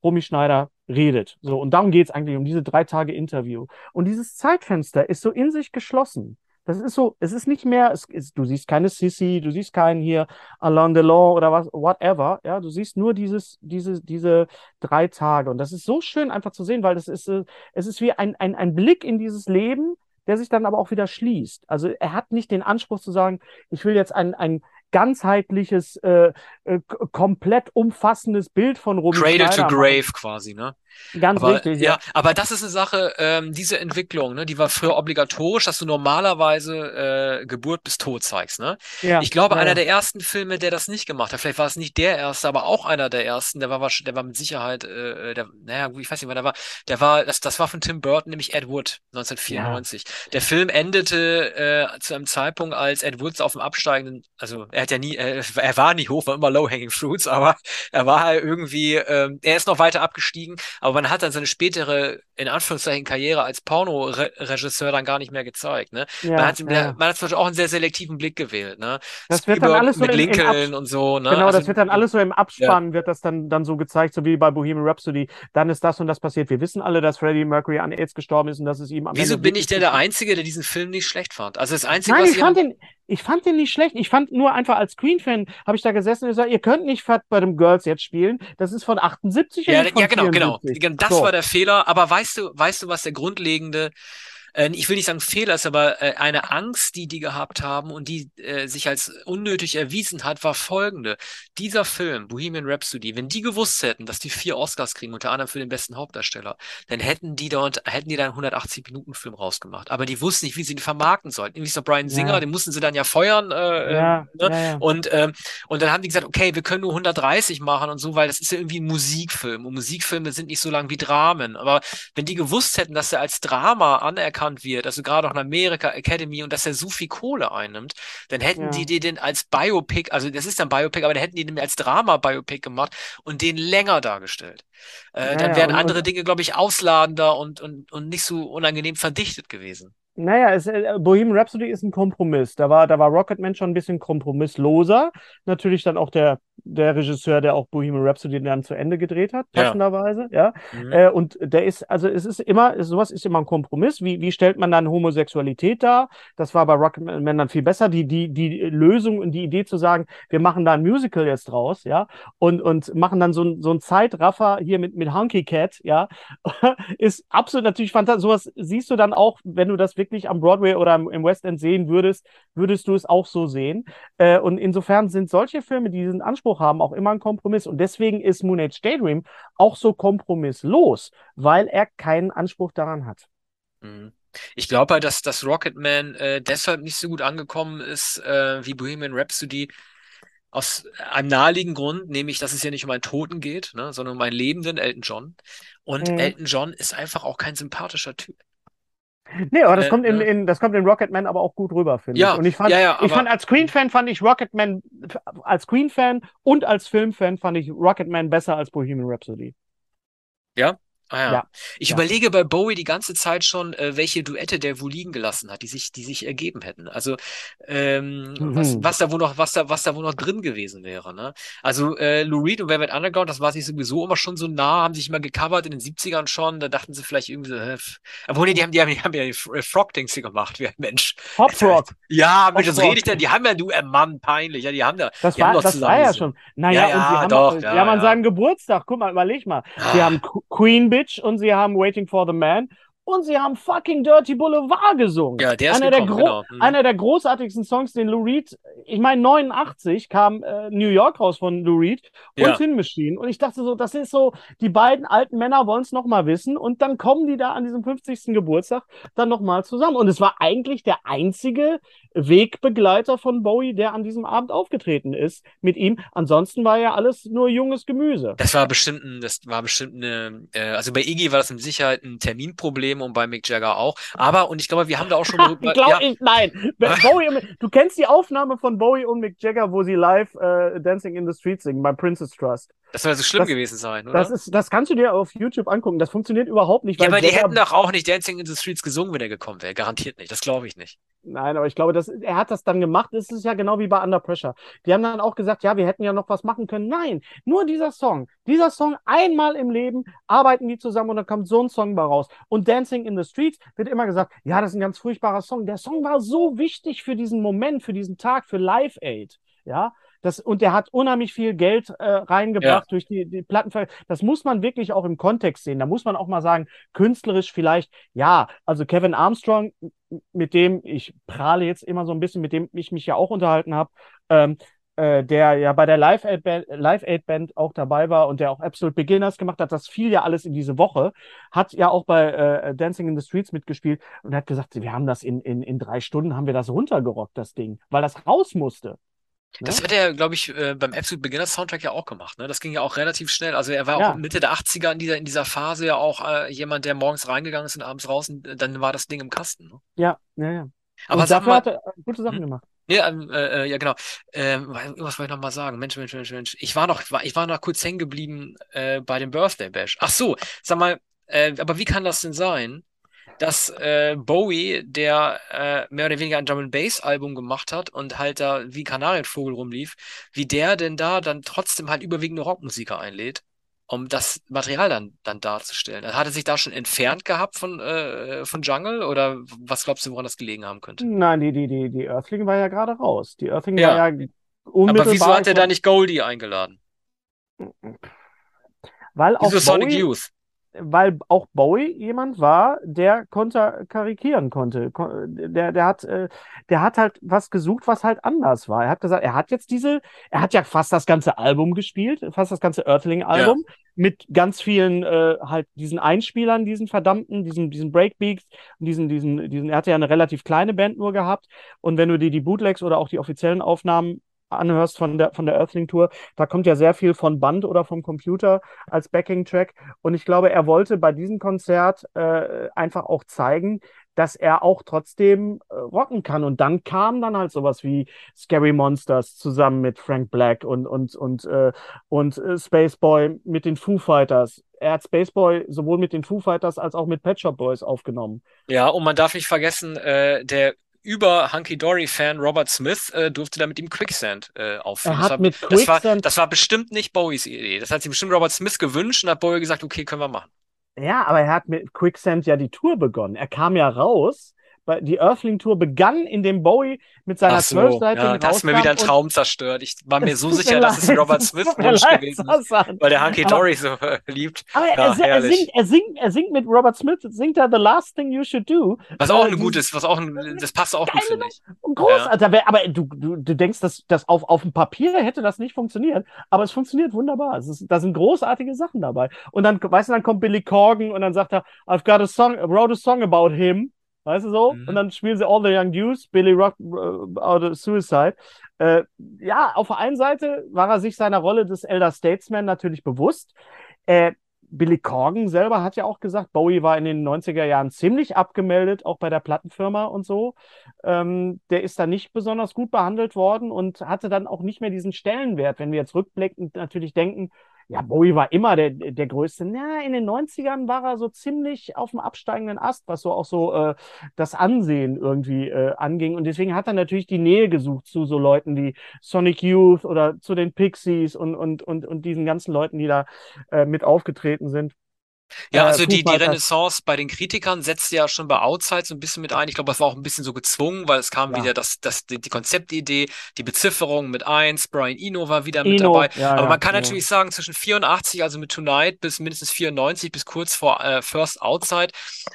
Speaker 2: Romy Schneider redet. So, und darum geht es eigentlich um diese drei Tage Interview. Und dieses Zeitfenster ist so in sich geschlossen. Das ist so, es ist nicht mehr, es ist, du siehst keine Sissy, du siehst keinen hier Alain Delon oder was, whatever. Ja, du siehst nur dieses, diese, diese drei Tage. Und das ist so schön einfach zu sehen, weil das ist, äh, es ist wie ein, ein, ein Blick in dieses Leben, der sich dann aber auch wieder schließt. Also er hat nicht den Anspruch zu sagen, ich will jetzt ein, ein ganzheitliches, äh, äh, komplett umfassendes Bild von Romy
Speaker 1: Cradle
Speaker 2: Schneider
Speaker 1: to
Speaker 2: machen.
Speaker 1: Grave quasi, ne?
Speaker 2: Ganz
Speaker 1: Aber,
Speaker 2: richtig,
Speaker 1: ja,
Speaker 2: ja.
Speaker 1: aber das ist eine Sache, ähm, diese Entwicklung, ne, die war früher obligatorisch, dass du normalerweise äh, Geburt bis Tod zeigst, ne?
Speaker 2: Ja,
Speaker 1: Ich glaube,
Speaker 2: ja,
Speaker 1: einer
Speaker 2: ja.
Speaker 1: der ersten Filme, der das nicht gemacht hat, vielleicht war es nicht der erste, aber auch einer der ersten, der war, der war mit Sicherheit, äh, der, naja, gut, ich weiß nicht, wann der war, der war, das, das war von Tim Burton, nämlich Ed Wood, 1994. Der Film endete äh, zu einem Zeitpunkt, als Ed Wood auf dem absteigenden, also er hat ja nie, äh, er war nie hoch, war immer low-hanging fruits, aber er war halt irgendwie, ähm, er ist noch weiter abgestiegen, aber man hat dann seine spätere, in Anführungszeichen, Karriere als Pornoregisseur dann gar nicht mehr gezeigt, ne? Man
Speaker 2: Ja,
Speaker 1: hat,
Speaker 2: ja, ja.
Speaker 1: man hat zum Beispiel auch einen sehr selektiven Blick gewählt, ne?
Speaker 2: Das wird dann alles so
Speaker 1: mit
Speaker 2: im,
Speaker 1: Lincoln und so, ne?
Speaker 2: Genau,
Speaker 1: Also,
Speaker 2: das wird dann alles so im Abspann, wird das dann, dann so gezeigt, so wie bei Bohemian Rhapsody. Dann ist das und das passiert. Wir wissen alle, dass Freddie Mercury an AIDS gestorben ist und dass es ihm am
Speaker 1: Wieso
Speaker 2: Ende
Speaker 1: bin ich denn der Einzige, der diesen Film nicht schlecht fand? Also das Einzige,
Speaker 2: Nein,
Speaker 1: was
Speaker 2: ich fand
Speaker 1: an-
Speaker 2: den, ich fand den nicht schlecht. Ich fand nur einfach als Queen-Fan, habe ich da gesessen und gesagt, ihr könnt nicht Fat bei dem Girls jetzt spielen. Das ist von 78 und
Speaker 1: Ja, ja, genau, genau.
Speaker 2: 74.
Speaker 1: Genau, Das
Speaker 2: So.
Speaker 1: war der Fehler. Aber weißt du, weißt du, was der grundlegende, äh, ich will nicht sagen Fehler ist, aber äh, eine Angst, die die gehabt haben und die äh, sich als unnötig erwiesen hat, war folgende. Dieser Film, Bohemian Rhapsody, wenn die gewusst hätten, dass die vier Oscars kriegen, unter anderem für den besten Hauptdarsteller, dann hätten die dort, hätten die da einen 180-Minuten-Film rausgemacht. Aber die wussten nicht, wie sie ihn vermarkten sollten. Irgendwie so Brian Singer,
Speaker 2: Ja.
Speaker 1: den mussten sie dann ja feuern, äh,
Speaker 2: Ja,
Speaker 1: ähm, ne?
Speaker 2: ja.
Speaker 1: Und, ähm, und dann haben die gesagt, okay, wir können nur 130 machen und so, weil das ist ja irgendwie ein Musikfilm. Und Musikfilme sind nicht so lang wie Dramen. Aber wenn die gewusst hätten, dass er als Drama anerkannt wird, also gerade auch in Amerika Academy und dass er so viel Kohle einnimmt, dann hätten
Speaker 2: Ja.
Speaker 1: die, den als Biopic, also das ist ein Biopic, aber dann hätten die den als Drama-Biopic gemacht und den länger dargestellt. Äh,
Speaker 2: Ja,
Speaker 1: dann wären andere Dinge, glaube ich, ausladender und, und, und nicht so unangenehm verdichtet gewesen.
Speaker 2: Naja, es, äh, Bohemian Rhapsody ist ein Kompromiss. Da war, da war Rocketman schon ein bisschen kompromissloser. Natürlich dann auch der, der Regisseur, der auch Bohemian Rhapsody dann zu Ende gedreht hat,
Speaker 1: Ja.
Speaker 2: passenderweise. Ja.
Speaker 1: Mhm.
Speaker 2: Äh, und der ist, also es ist immer, sowas ist immer ein Kompromiss. Wie, wie stellt man dann Homosexualität dar? Das war bei Rocketman dann viel besser. Die, die, die Lösung und die Idee zu sagen, wir machen da ein Musical jetzt draus, ja, und, und machen dann so ein, so ein Zeitraffer hier mit, mit Hunky Cat, ja, ist absolut natürlich fantastisch. Sowas siehst du dann auch, wenn du das wirklich am Broadway oder im, im West End sehen würdest, würdest du es auch so sehen. Äh, und insofern sind solche Filme, die diesen Anspruch haben, auch immer ein Kompromiss. Und deswegen ist Moon Age Daydream auch so kompromisslos, weil er keinen Anspruch daran hat.
Speaker 1: Mhm. Ich glaube halt, dass, dass Rocketman äh, deshalb nicht so gut angekommen ist äh, wie Bohemian Rhapsody. Aus einem naheliegenden Grund, nämlich, dass es ja nicht um einen Toten geht, ne, sondern um einen lebenden Elton John. Und
Speaker 2: Mhm.
Speaker 1: Elton John ist einfach auch kein sympathischer Typ.
Speaker 2: Nee, aber das
Speaker 1: Äh,
Speaker 2: kommt in,
Speaker 1: ne?
Speaker 2: in, das kommt in Rocketman aber auch gut rüber, finde
Speaker 1: Ja,
Speaker 2: ich. Und ich fand,
Speaker 1: ja, ja,
Speaker 2: ich fand als Queen-Fan fand ich Rocketman, als Queen-Fan und als Filmfan fand ich Rocketman besser als Bohemian Rhapsody.
Speaker 1: Ah ja.
Speaker 2: Ja,
Speaker 1: Ich
Speaker 2: ja.
Speaker 1: überlege bei Bowie die ganze Zeit schon, äh, welche Duette der wohl liegen gelassen hat, die sich, die sich ergeben hätten. Also ähm, was,
Speaker 2: Mhm.
Speaker 1: was da wohl noch, was da, was da wohl noch drin gewesen wäre. Ne? Also äh, Lou Reed und Velvet Underground, das war sich sowieso immer schon so nah, haben sich immer gecovert in den 70ern schon. Da dachten sie vielleicht irgendwie so, äh, f- obwohl die haben, die haben, die haben ja die äh, Frog-Dings hier gemacht, wie ein Mensch.
Speaker 2: Pop Rock.
Speaker 1: Ja, Mensch, das rede ich denn? Die haben ja, du, äh, Mann, peinlich. Ja, die haben da,
Speaker 2: Das
Speaker 1: die
Speaker 2: war, das war ja schon. Naja,
Speaker 1: Ja,
Speaker 2: und sie
Speaker 1: ja,
Speaker 2: haben,
Speaker 1: doch,
Speaker 2: sie
Speaker 1: ja,
Speaker 2: haben an
Speaker 1: ja.
Speaker 2: seinem Geburtstag, guck mal, überleg mal. Sie
Speaker 1: Ah.
Speaker 2: haben Qu- Queen Bitch und sie haben Waiting for the Man und sie haben fucking Dirty Boulevard gesungen.
Speaker 1: Ja, der ist
Speaker 2: einer, der
Speaker 1: gekommen,
Speaker 2: gro-
Speaker 1: genau. Mhm.
Speaker 2: einer der großartigsten Songs, den Lou Reed, ich meine, 89 kam äh, New York raus von Lou Reed und
Speaker 1: Ja.
Speaker 2: Tin Machine. Und ich dachte so, das ist so, die beiden alten Männer wollen es nochmal wissen. Und dann kommen die da an diesem 50. Geburtstag dann nochmal zusammen. Und es war eigentlich der einzige Wegbegleiter von Bowie, der an diesem Abend aufgetreten ist mit ihm. Ansonsten war ja alles nur junges Gemüse.
Speaker 1: Das war bestimmt ein, das war bestimmt eine, äh, also bei Iggy war das mit Sicherheit ein Terminproblem und bei Mick Jagger auch. Aber, und ich glaube, wir haben da auch schon darüber,
Speaker 2: Glaub
Speaker 1: ja,
Speaker 2: ich, nein. Bowie, und- du kennst die Aufnahme von Bowie und Mick Jagger, wo sie live äh, Dancing in the Street singen bei Princess Trust.
Speaker 1: Das soll so schlimm
Speaker 2: das-
Speaker 1: gewesen sein, oder?
Speaker 2: Das, ist, das kannst du dir auf YouTube angucken. Das funktioniert überhaupt nicht.
Speaker 1: ja,
Speaker 2: weil
Speaker 1: aber die hätten doch auch nicht Dancing in the Streets gesungen, wenn er gekommen wäre. Garantiert nicht. Das glaube ich nicht.
Speaker 2: Nein, aber ich glaube, das, er hat das dann gemacht. Das ist ja genau wie bei Under Pressure. Die haben dann auch gesagt, ja, wir hätten ja noch was machen können. Nein, nur dieser Song. Dieser Song einmal im Leben arbeiten die zusammen und dann kommt so ein Song bei raus. Und Dancing in the Streets wird immer gesagt, ja, das ist ein ganz furchtbarer Song. Der Song war so wichtig für diesen Moment, für diesen Tag, für Live Aid. Ja, das, und der hat unheimlich viel Geld äh, reingebracht durch die, die Plattenver. Das muss man wirklich auch im Kontext sehen. Da muss man auch mal sagen, künstlerisch vielleicht, ja, also Kevin Armstrong, mit dem ich prahle jetzt immer so ein bisschen, mit dem ich mich ja auch unterhalten habe, ähm, äh, der ja bei der Live Aid, Band, Live Aid Band auch dabei war und der auch Absolute Beginners gemacht hat. Das fiel ja alles in diese Woche. Hat ja auch bei äh, Dancing in the Streets mitgespielt und hat gesagt, wir haben das in, in, in drei Stunden haben wir das runtergerockt, das Ding, weil das raus musste.
Speaker 1: Das hat er, glaube ich, äh, beim Absolute Beginner Soundtrack ja auch gemacht. Ne? Das ging ja auch relativ schnell. Also er war
Speaker 2: Ja.
Speaker 1: auch Mitte der 80er in dieser, in dieser Phase ja auch äh, jemand, der morgens reingegangen ist und abends raus und äh, dann war das Ding im Kasten. Ne?
Speaker 2: Ja, ja, ja.
Speaker 1: Aber
Speaker 2: und dafür
Speaker 1: mal,
Speaker 2: hat er gute Sachen
Speaker 1: Hm?
Speaker 2: gemacht.
Speaker 1: ja, ähm, äh, äh, ja genau. Ähm, was wollte ich noch mal sagen? Mensch, Mensch, Mensch, Mensch. Ich war noch, ich war noch kurz hängen geblieben äh, bei dem Birthday Bash. Ach so, sag mal, äh, aber wie kann das denn sein, dass äh, Bowie, der äh, mehr oder weniger ein Drum and Bass Album gemacht hat und halt da wie Kanarienvogel rumlief, wie der denn da dann trotzdem halt überwiegende Rockmusiker einlädt, um das Material dann dann darzustellen? Hat er sich da schon entfernt gehabt von äh, von Jungle oder was glaubst du, woran das gelegen haben könnte?
Speaker 2: Nein, die, die, die, die Earthling war ja gerade raus. Die Earthling
Speaker 1: Ja.
Speaker 2: war ja
Speaker 1: Aber
Speaker 2: unmittelbar.
Speaker 1: wieso hat er da nicht Goldie eingeladen?
Speaker 2: weil auch
Speaker 1: Wieso Sonic
Speaker 2: Bowie,
Speaker 1: Youth?
Speaker 2: Weil auch Bowie jemand war, der konterkarikieren konnte. Ko- Der, der hat, äh, der hat halt was gesucht, was halt anders war. Er hat gesagt, er hat jetzt diese, er hat ja fast das ganze Album gespielt, fast das ganze Earthling-Album, mit ganz vielen äh, halt diesen Einspielern, diesen verdammten, diesen, diesen Breakbeats, diesen, diesen, diesen, er hatte ja eine relativ kleine Band nur gehabt. Und wenn du dir die Bootlegs oder auch die offiziellen Aufnahmen anhörst von der, von der Earthling-Tour, da kommt ja sehr viel von Band oder vom Computer als Backing-Track. Und ich glaube, er wollte bei diesem Konzert äh, einfach auch zeigen, dass er auch trotzdem äh, rocken kann. Und dann kam dann halt sowas wie Scary Monsters zusammen mit Frank Black und, und, und, äh, und äh, Spaceboy mit den Foo Fighters. Er hat Spaceboy sowohl mit den Foo Fighters als auch mit Pet Shop Boys aufgenommen.
Speaker 1: Ja, und man darf nicht vergessen, äh, der über Hunky Dory Fan Robert Smith äh, durfte da mit ihm Quicksand äh, aufführen.
Speaker 2: Er
Speaker 1: Das
Speaker 2: hat
Speaker 1: war,
Speaker 2: mit
Speaker 1: das war,
Speaker 2: Quicksand,
Speaker 1: das war bestimmt nicht Bowies Idee. Das hat sich bestimmt Robert Smith gewünscht und hat Bowie gesagt, okay, können wir machen.
Speaker 2: ja, aber er hat mit Quicksand ja die Tour begonnen. Er kam ja raus. Weil Die Earthling Tour begann, indem Bowie mit seiner
Speaker 1: Ach so,
Speaker 2: zwölfseitigen
Speaker 1: ja, da hast mir wieder einen Traum zerstört. Ich war mir so sicher, dass es Robert Smith Wunsch gewesen ist, weil der Hunky Dory so liebt.
Speaker 2: Aber er,
Speaker 1: Ja,
Speaker 2: er
Speaker 1: herrlich.
Speaker 2: singt, er singt, er singt mit Robert Smith, singt er The Last Thing You Should Do.
Speaker 1: Was auch
Speaker 2: Äh,
Speaker 1: ein gutes, was auch ein, das passt auch gut, finde ich.
Speaker 2: Großartig. Aber- Aber du, du, du denkst, dass das auf, auf dem Papier hätte das nicht funktioniert. Aber es funktioniert wunderbar. Es ist, da sind großartige Sachen dabei. Und dann, weißt du, dann kommt Billy Corgan und dann sagt er, I've got a song, wrote a song about him. Weißt du so?
Speaker 1: Mhm.
Speaker 2: Und dann spielen sie All the Young Dudes, Billy Rock uh, out of Suicide. Äh, ja, auf der einen Seite war er sich seiner Rolle des Elder Statesman natürlich bewusst. Äh, Billy Corgan selber hat ja auch gesagt, Bowie war in den 90er Jahren ziemlich abgemeldet, auch bei der Plattenfirma und so. Ähm, der ist da nicht besonders gut behandelt worden und hatte dann auch nicht mehr diesen Stellenwert, wenn wir jetzt rückblickend natürlich denken, ja, Bowie war immer der, der Größte. Na, in den 90ern war er so ziemlich auf dem absteigenden Ast, was so auch so äh, das Ansehen irgendwie äh, anging. Und deswegen hat er natürlich die Nähe gesucht zu so Leuten wie Sonic Youth oder zu den Pixies und, und, und, und diesen ganzen Leuten, die da äh, mit aufgetreten sind.
Speaker 1: Ja,
Speaker 2: Äh,
Speaker 1: also die, die. Renaissance bei den Kritikern setzte ja schon bei Outside so ein bisschen mit ein. Ich glaube, das war auch ein bisschen so gezwungen, weil es kam
Speaker 2: Ja.
Speaker 1: wieder das, das, die, die Konzeptidee, die Bezifferung mit eins, Brian Eno war wieder mit
Speaker 2: Eno,
Speaker 1: dabei.
Speaker 2: ja,
Speaker 1: Aber
Speaker 2: ja,
Speaker 1: man kann natürlich sagen, zwischen 84, also mit Tonight, bis mindestens 94, bis kurz vor äh, First Outside,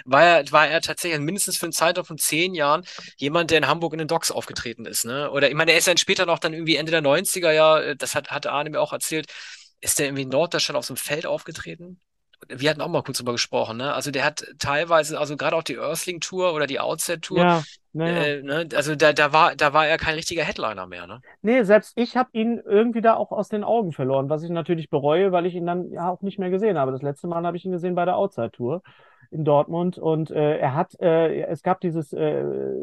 Speaker 1: war er, war er tatsächlich mindestens für einen Zeitraum von zehn Jahren jemand, der in Hamburg in den Docks aufgetreten ist. Ne? Oder ich meine, er ist dann später noch dann irgendwie Ende der 90er, ja, äh, das hat, hat Arne mir auch erzählt, ist der irgendwie in Norddeutschland auf so einem Feld aufgetreten? Wir hatten auch mal kurz drüber gesprochen, ne? Also der hat teilweise, also gerade auch die Earthling Tour oder die Outset Tour,
Speaker 2: Ja, naja.
Speaker 1: äh, ne? Also da, da war, da war er kein richtiger Headliner mehr, ne?
Speaker 2: Nee, selbst ich habe ihn irgendwie da auch aus den Augen verloren, was ich natürlich bereue, weil ich ihn dann ja auch nicht mehr gesehen habe. Das letzte Mal habe ich ihn gesehen bei der Outside Tour in Dortmund und äh, er hat, äh, es gab dieses äh,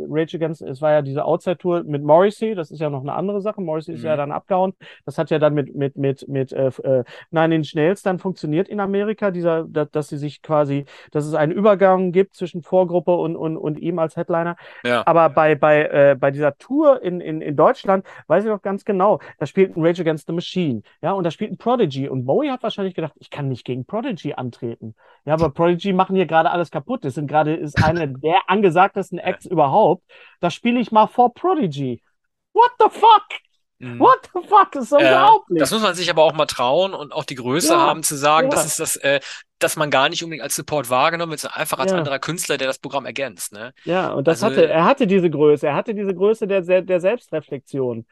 Speaker 2: Rage Against, es war ja diese Outside Tour mit Morrissey, das ist ja noch eine andere Sache. Morrissey ist ja
Speaker 1: Mhm.
Speaker 2: dann abgehauen. Das hat ja dann mit mit mit mit äh, äh, Nine Inch Nails dann funktioniert in Amerika, dieser, da, dass sie sich quasi, dass es einen Übergang gibt zwischen Vorgruppe und und und ihm als Headliner.
Speaker 1: Ja.
Speaker 2: Aber bei, bei, äh, bei dieser Tour in, in, in Deutschland weiß ich noch ganz genau, da spielt ein Rage Against the Machine, ja, und da spielt ein Prodigy. Und Bowie hat wahrscheinlich gedacht, ich kann nicht gegen Prodigy antreten. Ja, aber Prodigy machen hier gerade alles kaputt. Das sind gerade, ist eine der angesagtesten Acts überhaupt. Da spiele ich mal vor Prodigy. What the fuck?
Speaker 1: Mhm.
Speaker 2: What the fuck? Das ist so
Speaker 1: Ja,
Speaker 2: unglaublich.
Speaker 1: das muss man sich aber auch mal trauen und auch die Größe
Speaker 2: Ja,
Speaker 1: haben zu sagen,
Speaker 2: ja.
Speaker 1: das ist das, äh, dass man gar nicht unbedingt als Support wahrgenommen wird, sondern einfach als
Speaker 2: Ja.
Speaker 1: anderer Künstler, der das Programm ergänzt, ne?
Speaker 2: Ja, und das
Speaker 1: Also-
Speaker 2: hatte, er hatte diese Größe, er hatte diese Größe der, der Selbstreflexion.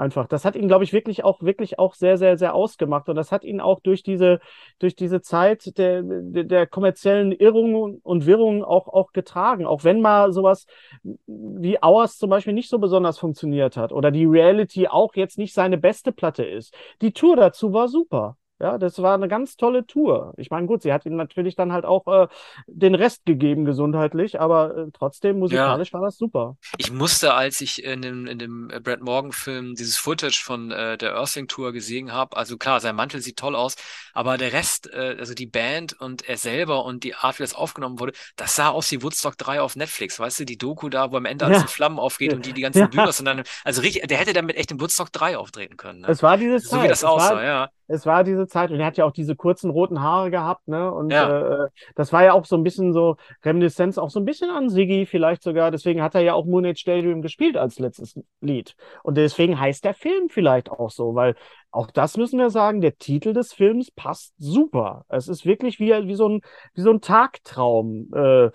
Speaker 2: Einfach. Das hat ihn, glaube ich, wirklich auch, wirklich auch sehr, sehr, sehr ausgemacht. Und das hat ihn auch durch diese, durch diese Zeit der, der, der kommerziellen Irrungen und Wirrungen auch, auch getragen. Auch wenn mal sowas wie Hours zum Beispiel nicht so besonders funktioniert hat oder die Reality auch jetzt nicht seine beste Platte ist. Die Tour dazu war super. Ja, das war eine ganz tolle Tour. Ich meine, gut, sie hat ihm natürlich dann halt auch äh, den Rest gegeben gesundheitlich, aber äh, trotzdem musikalisch ja. war das super.
Speaker 1: Ich musste, als ich in dem, in dem Brad Morgan-Film dieses Footage von äh, der Earthling-Tour gesehen habe, also klar, sein Mantel sieht toll aus, aber der Rest, äh, also die Band und er selber und die Art, wie das aufgenommen wurde, das sah aus wie Woodstock 3 auf Netflix, weißt du, die Doku da, wo am Ende alles ja. in Flammen aufgeht ja. und die die ganzen ja. Bühner sind dann, also richtig, der hätte damit echt in Woodstock 3 auftreten können. Ne?
Speaker 2: Es war dieses
Speaker 1: So Zeit. wie das aussah, ja
Speaker 2: es war diese Zeit und er hat ja auch diese kurzen roten Haare gehabt, ne? Und ja. äh, das war ja auch so ein bisschen so Reminiszenz, auch so ein bisschen an Siggi vielleicht sogar. Deswegen hat er ja auch Moonage Stadium gespielt als letztes Lied. Und deswegen heißt der Film vielleicht auch so, weil auch das müssen wir sagen, der Titel des Films passt super. Es ist wirklich wie, wie, so, ein, wie so ein Tagtraum. Äh,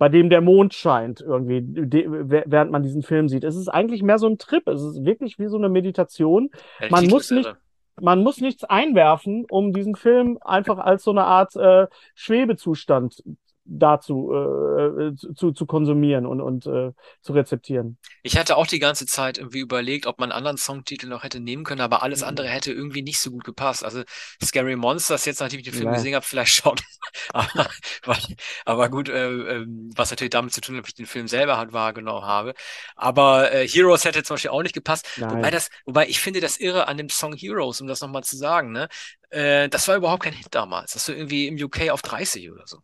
Speaker 2: bei dem der Mond scheint, irgendwie, während man diesen Film sieht. Es ist eigentlich mehr so ein Trip. Es ist wirklich wie so eine Meditation. Man muss nicht, man muss nichts einwerfen, um diesen Film einfach als so eine Art äh, Schwebezustand dazu äh, zu, zu konsumieren und, und äh, zu rezeptieren.
Speaker 1: Ich hatte auch die ganze Zeit irgendwie überlegt, ob man einen anderen Songtitel noch hätte nehmen können, aber alles mhm. andere hätte irgendwie nicht so gut gepasst. Also Scary Monsters, jetzt nachdem ich den Film ja. gesehen habe, vielleicht schon. aber, aber, gut, äh, ähm, was natürlich damit zu tun hat, ob ich den Film selber halt wahrgenommen habe. Aber äh, Heroes hätte zum Beispiel auch nicht gepasst. Wobei das, wobei ich finde das irre an dem Song Heroes, um das nochmal zu sagen, ne? Äh, das war überhaupt kein Hit damals. Das war irgendwie im UK auf 30 oder so.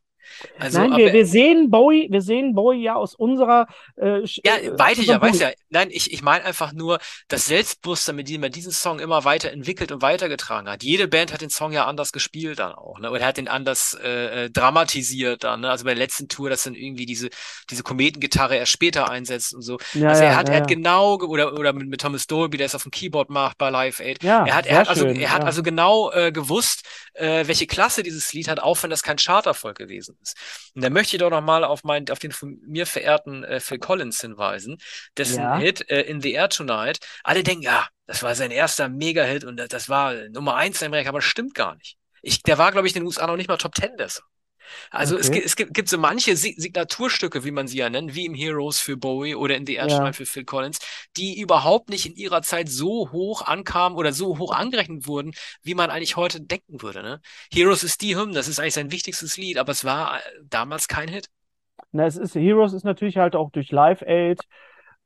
Speaker 2: Also, Nein, wir, wir sehen Bowie, wir sehen Bowie ja aus unserer.
Speaker 1: Äh, ja, weiß ich ja, weiß ja. Nein, ich, ich meine einfach nur das Selbstbewusstsein, mit dem er diesen Song immer weiterentwickelt und weitergetragen hat. Jede Band hat den Song ja anders gespielt dann auch, ne? Oder hat den anders äh, äh, dramatisiert dann, ne? Also bei der letzten Tour, dass dann irgendwie diese, diese Kometengitarre erst später einsetzt und so. Ja, also er ja, hat, ja, er hat genau, oder, oder mit, mit Thomas Dolby, der es auf dem Keyboard macht bei Live Aid. Ja, er hat, er hat also, er hat also genau äh, gewusst, äh, welche Klasse dieses Lied hat, auch wenn das kein Charterfolg gewesen ist. Und da möchte ich doch nochmal auf, mein, auf den von mir verehrten äh, Phil Collins hinweisen, dessen ja. Hit äh, In the Air Tonight, alle denken, ja, das war sein erster Mega-Hit und das war Nummer eins in Amerika, aber das stimmt gar nicht. Ich, der war, glaube ich, in den USA noch nicht mal Top Ten der Song. Also okay. es, gibt, es gibt, gibt so manche Signaturstücke, wie man sie ja nennt, wie im Heroes für Bowie oder in The Airshine ja. für Phil Collins, die überhaupt nicht in ihrer Zeit so hoch ankamen oder so hoch angerechnet wurden, wie man eigentlich heute denken würde. Ne? Heroes ist die Hymne, das ist eigentlich sein wichtigstes Lied, aber es war äh, damals kein Hit.
Speaker 2: Na, es ist, Heroes ist natürlich halt auch durch Live Aid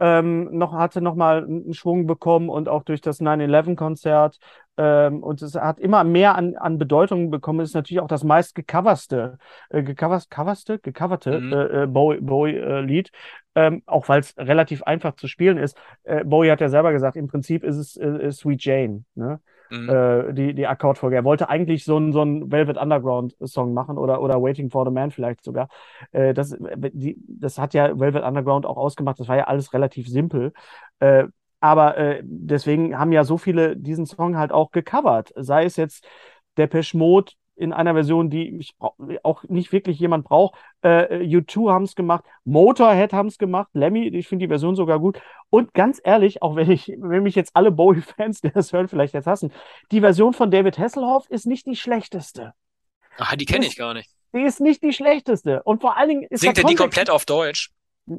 Speaker 2: ähm, noch, hatte nochmal einen Schwung bekommen und auch durch das 9-11-Konzert. Ähm, und es hat immer mehr an, an Bedeutung bekommen. Es ist natürlich auch das meist gecoverste, äh, gecoverste, gecoverte mhm. äh, äh Bowie-Lied. Bowie, äh, ähm, auch weil es relativ einfach zu spielen ist. Äh, Bowie hat ja selber gesagt, im Prinzip ist es äh, Sweet Jane. Ne? Mhm. äh, die, die Akkordfolge. Er wollte eigentlich so einen so Velvet Underground-Song machen oder, oder Waiting for the Man vielleicht sogar. Äh, das, die, das hat ja Velvet Underground auch ausgemacht. Das war ja alles relativ simpel. Äh, aber äh, deswegen haben ja so viele diesen Song halt auch gecovert. Sei es jetzt Depeche Mode, in einer Version, die ich auch nicht wirklich jemand braucht. Äh, U2 haben es gemacht, Motorhead haben es gemacht, Lemmy, ich finde die Version sogar gut. Und ganz ehrlich, auch wenn ich, wenn mich jetzt alle Bowie-Fans, die das hören, vielleicht jetzt hassen, die Version von David Hasselhoff ist nicht die schlechteste.
Speaker 1: Ach, die kenne ich gar nicht.
Speaker 2: Die ist nicht die schlechteste. Und vor allen Dingen ist
Speaker 1: Singt er die komplett auf Deutsch?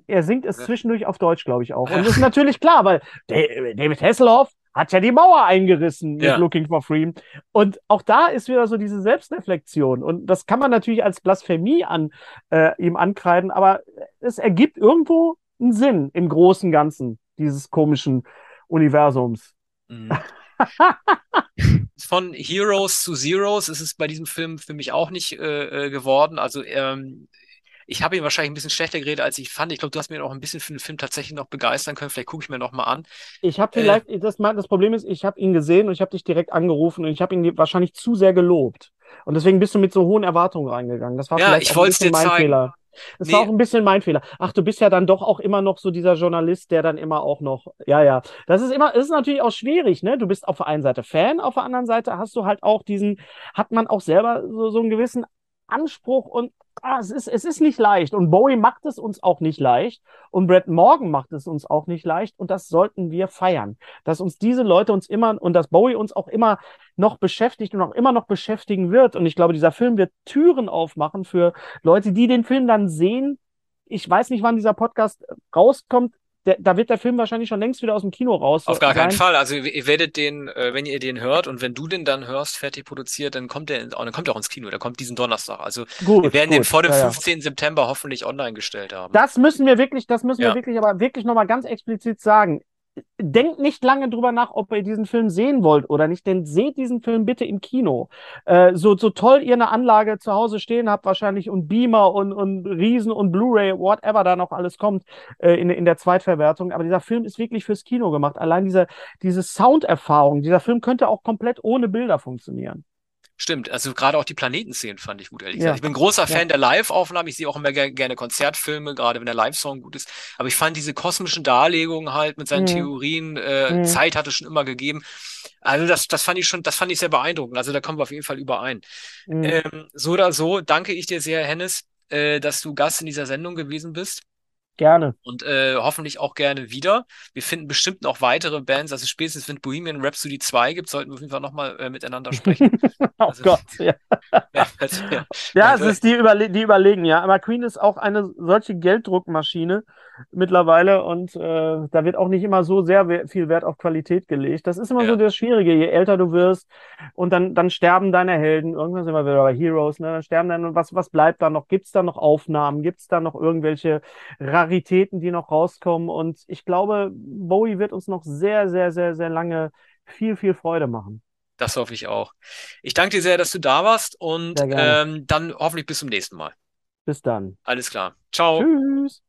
Speaker 2: Er singt es zwischendurch auf Deutsch, glaube ich auch. Und das ist natürlich klar, weil David Hasselhoff hat ja die Mauer eingerissen mit ja. Looking for Freedom. Und auch da ist wieder so diese Selbstreflexion. Und das kann man natürlich als Blasphemie an äh, ihm ankreiden, aber es ergibt irgendwo einen Sinn im großen Ganzen dieses komischen Universums. Mhm.
Speaker 1: Von Heroes zu Zeros ist es bei diesem Film für mich auch nicht äh, äh geworden. Also ähm, ich habe ihn wahrscheinlich ein bisschen schlechter geredet, als ich fand. Ich glaube, du hast mir auch ein bisschen für den Film tatsächlich noch begeistern können. Vielleicht gucke ich mir noch mal an.
Speaker 2: Ich habe vielleicht, äh, das, das Problem ist, ich habe ihn gesehen und ich habe dich direkt angerufen und ich habe ihn wahrscheinlich zu sehr gelobt. Und deswegen bist du mit so hohen Erwartungen reingegangen. Das war ja, vielleicht
Speaker 1: ich ein bisschen
Speaker 2: mein
Speaker 1: zeigen.
Speaker 2: Fehler. Das nee. war auch ein bisschen mein Fehler. Ach, du bist ja dann doch auch immer noch so dieser Journalist, der dann immer auch noch, ja, ja. Das ist immer, das ist natürlich auch schwierig, ne? Du bist auf der einen Seite Fan, auf der anderen Seite hast du halt auch diesen, hat man auch selber so, so einen gewissen Anspruch und ah, es, ist, es ist nicht leicht. Und Bowie macht es uns auch nicht leicht. Und Brett Morgan macht es uns auch nicht leicht. Und das sollten wir feiern. Dass uns diese Leute uns immer und dass Bowie uns auch immer noch beschäftigt und auch immer noch beschäftigen wird. Und ich glaube, dieser Film wird Türen aufmachen für Leute, die den Film dann sehen. Ich weiß nicht, wann dieser Podcast rauskommt der, da wird der Film wahrscheinlich schon längst wieder aus dem Kino raus.
Speaker 1: Auf gar sein. keinen Fall. Also ihr werdet den, äh, wenn ihr den hört und wenn du den dann hörst, fertig produziert, dann kommt der, dann kommt er auch ins Kino. Der kommt diesen Donnerstag. Also gut, wir werden gut. den vor dem ja, 15. Ja. September hoffentlich online gestellt haben.
Speaker 2: Das müssen wir wirklich, das müssen ja. wir wirklich, aber wirklich nochmal ganz explizit sagen denkt nicht lange drüber nach, ob ihr diesen Film sehen wollt oder nicht, denn seht diesen Film bitte im Kino. Äh, so, so toll ihr eine Anlage zu Hause stehen habt, wahrscheinlich und Beamer und, und Riesen und Blu-ray, whatever da noch alles kommt äh, in, in der Zweitverwertung. Aber dieser Film ist wirklich fürs Kino gemacht. Allein diese, diese Sounderfahrung, dieser Film könnte auch komplett ohne Bilder funktionieren.
Speaker 1: Stimmt, also gerade auch die Planetenszenen fand ich gut, ehrlich gesagt. Ich bin großer Fan ja. der Live-Aufnahmen. Ich sehe auch immer ger gerne Konzertfilme, gerade wenn der Live-Song gut ist. Aber ich fand diese kosmischen Darlegungen halt mit seinen mhm. Theorien, äh, mhm. Zeit hatte schon immer gegeben. Also das, das fand ich schon, das fand ich sehr beeindruckend. Also da kommen wir auf jeden Fall überein. Mhm. Ähm, so oder so danke ich dir sehr, Hennes, äh, dass du Gast in dieser Sendung gewesen bist.
Speaker 2: Gerne.
Speaker 1: Und äh, hoffentlich auch gerne wieder. Wir finden bestimmt noch weitere Bands. Also spätestens wenn Bohemian Rhapsody 2 gibt, sollten wir auf jeden Fall nochmal äh, miteinander sprechen. oh
Speaker 2: also, Gott, ja. ja, also, ja. ja es ist die, Überle die überlegen, ja. Aber Queen ist auch eine solche Gelddruckmaschine mittlerweile und äh, da wird auch nicht immer so sehr viel Wert auf Qualität gelegt. Das ist immer ja. so das Schwierige, je älter du wirst und dann, dann sterben deine Helden, irgendwann sind wir wieder bei Heroes, ne? dann sterben dann, was, was bleibt da noch? Gibt es da noch Aufnahmen? Gibt es da noch irgendwelche Raritäten, die noch rauskommen? Und ich glaube, Bowie wird uns noch sehr, sehr, sehr, sehr lange viel, viel Freude machen.
Speaker 1: Das hoffe ich auch. Ich danke dir sehr, dass du da warst und ähm, dann hoffentlich bis zum nächsten Mal.
Speaker 2: Bis dann.
Speaker 1: Alles klar. Ciao.
Speaker 2: Tschüss.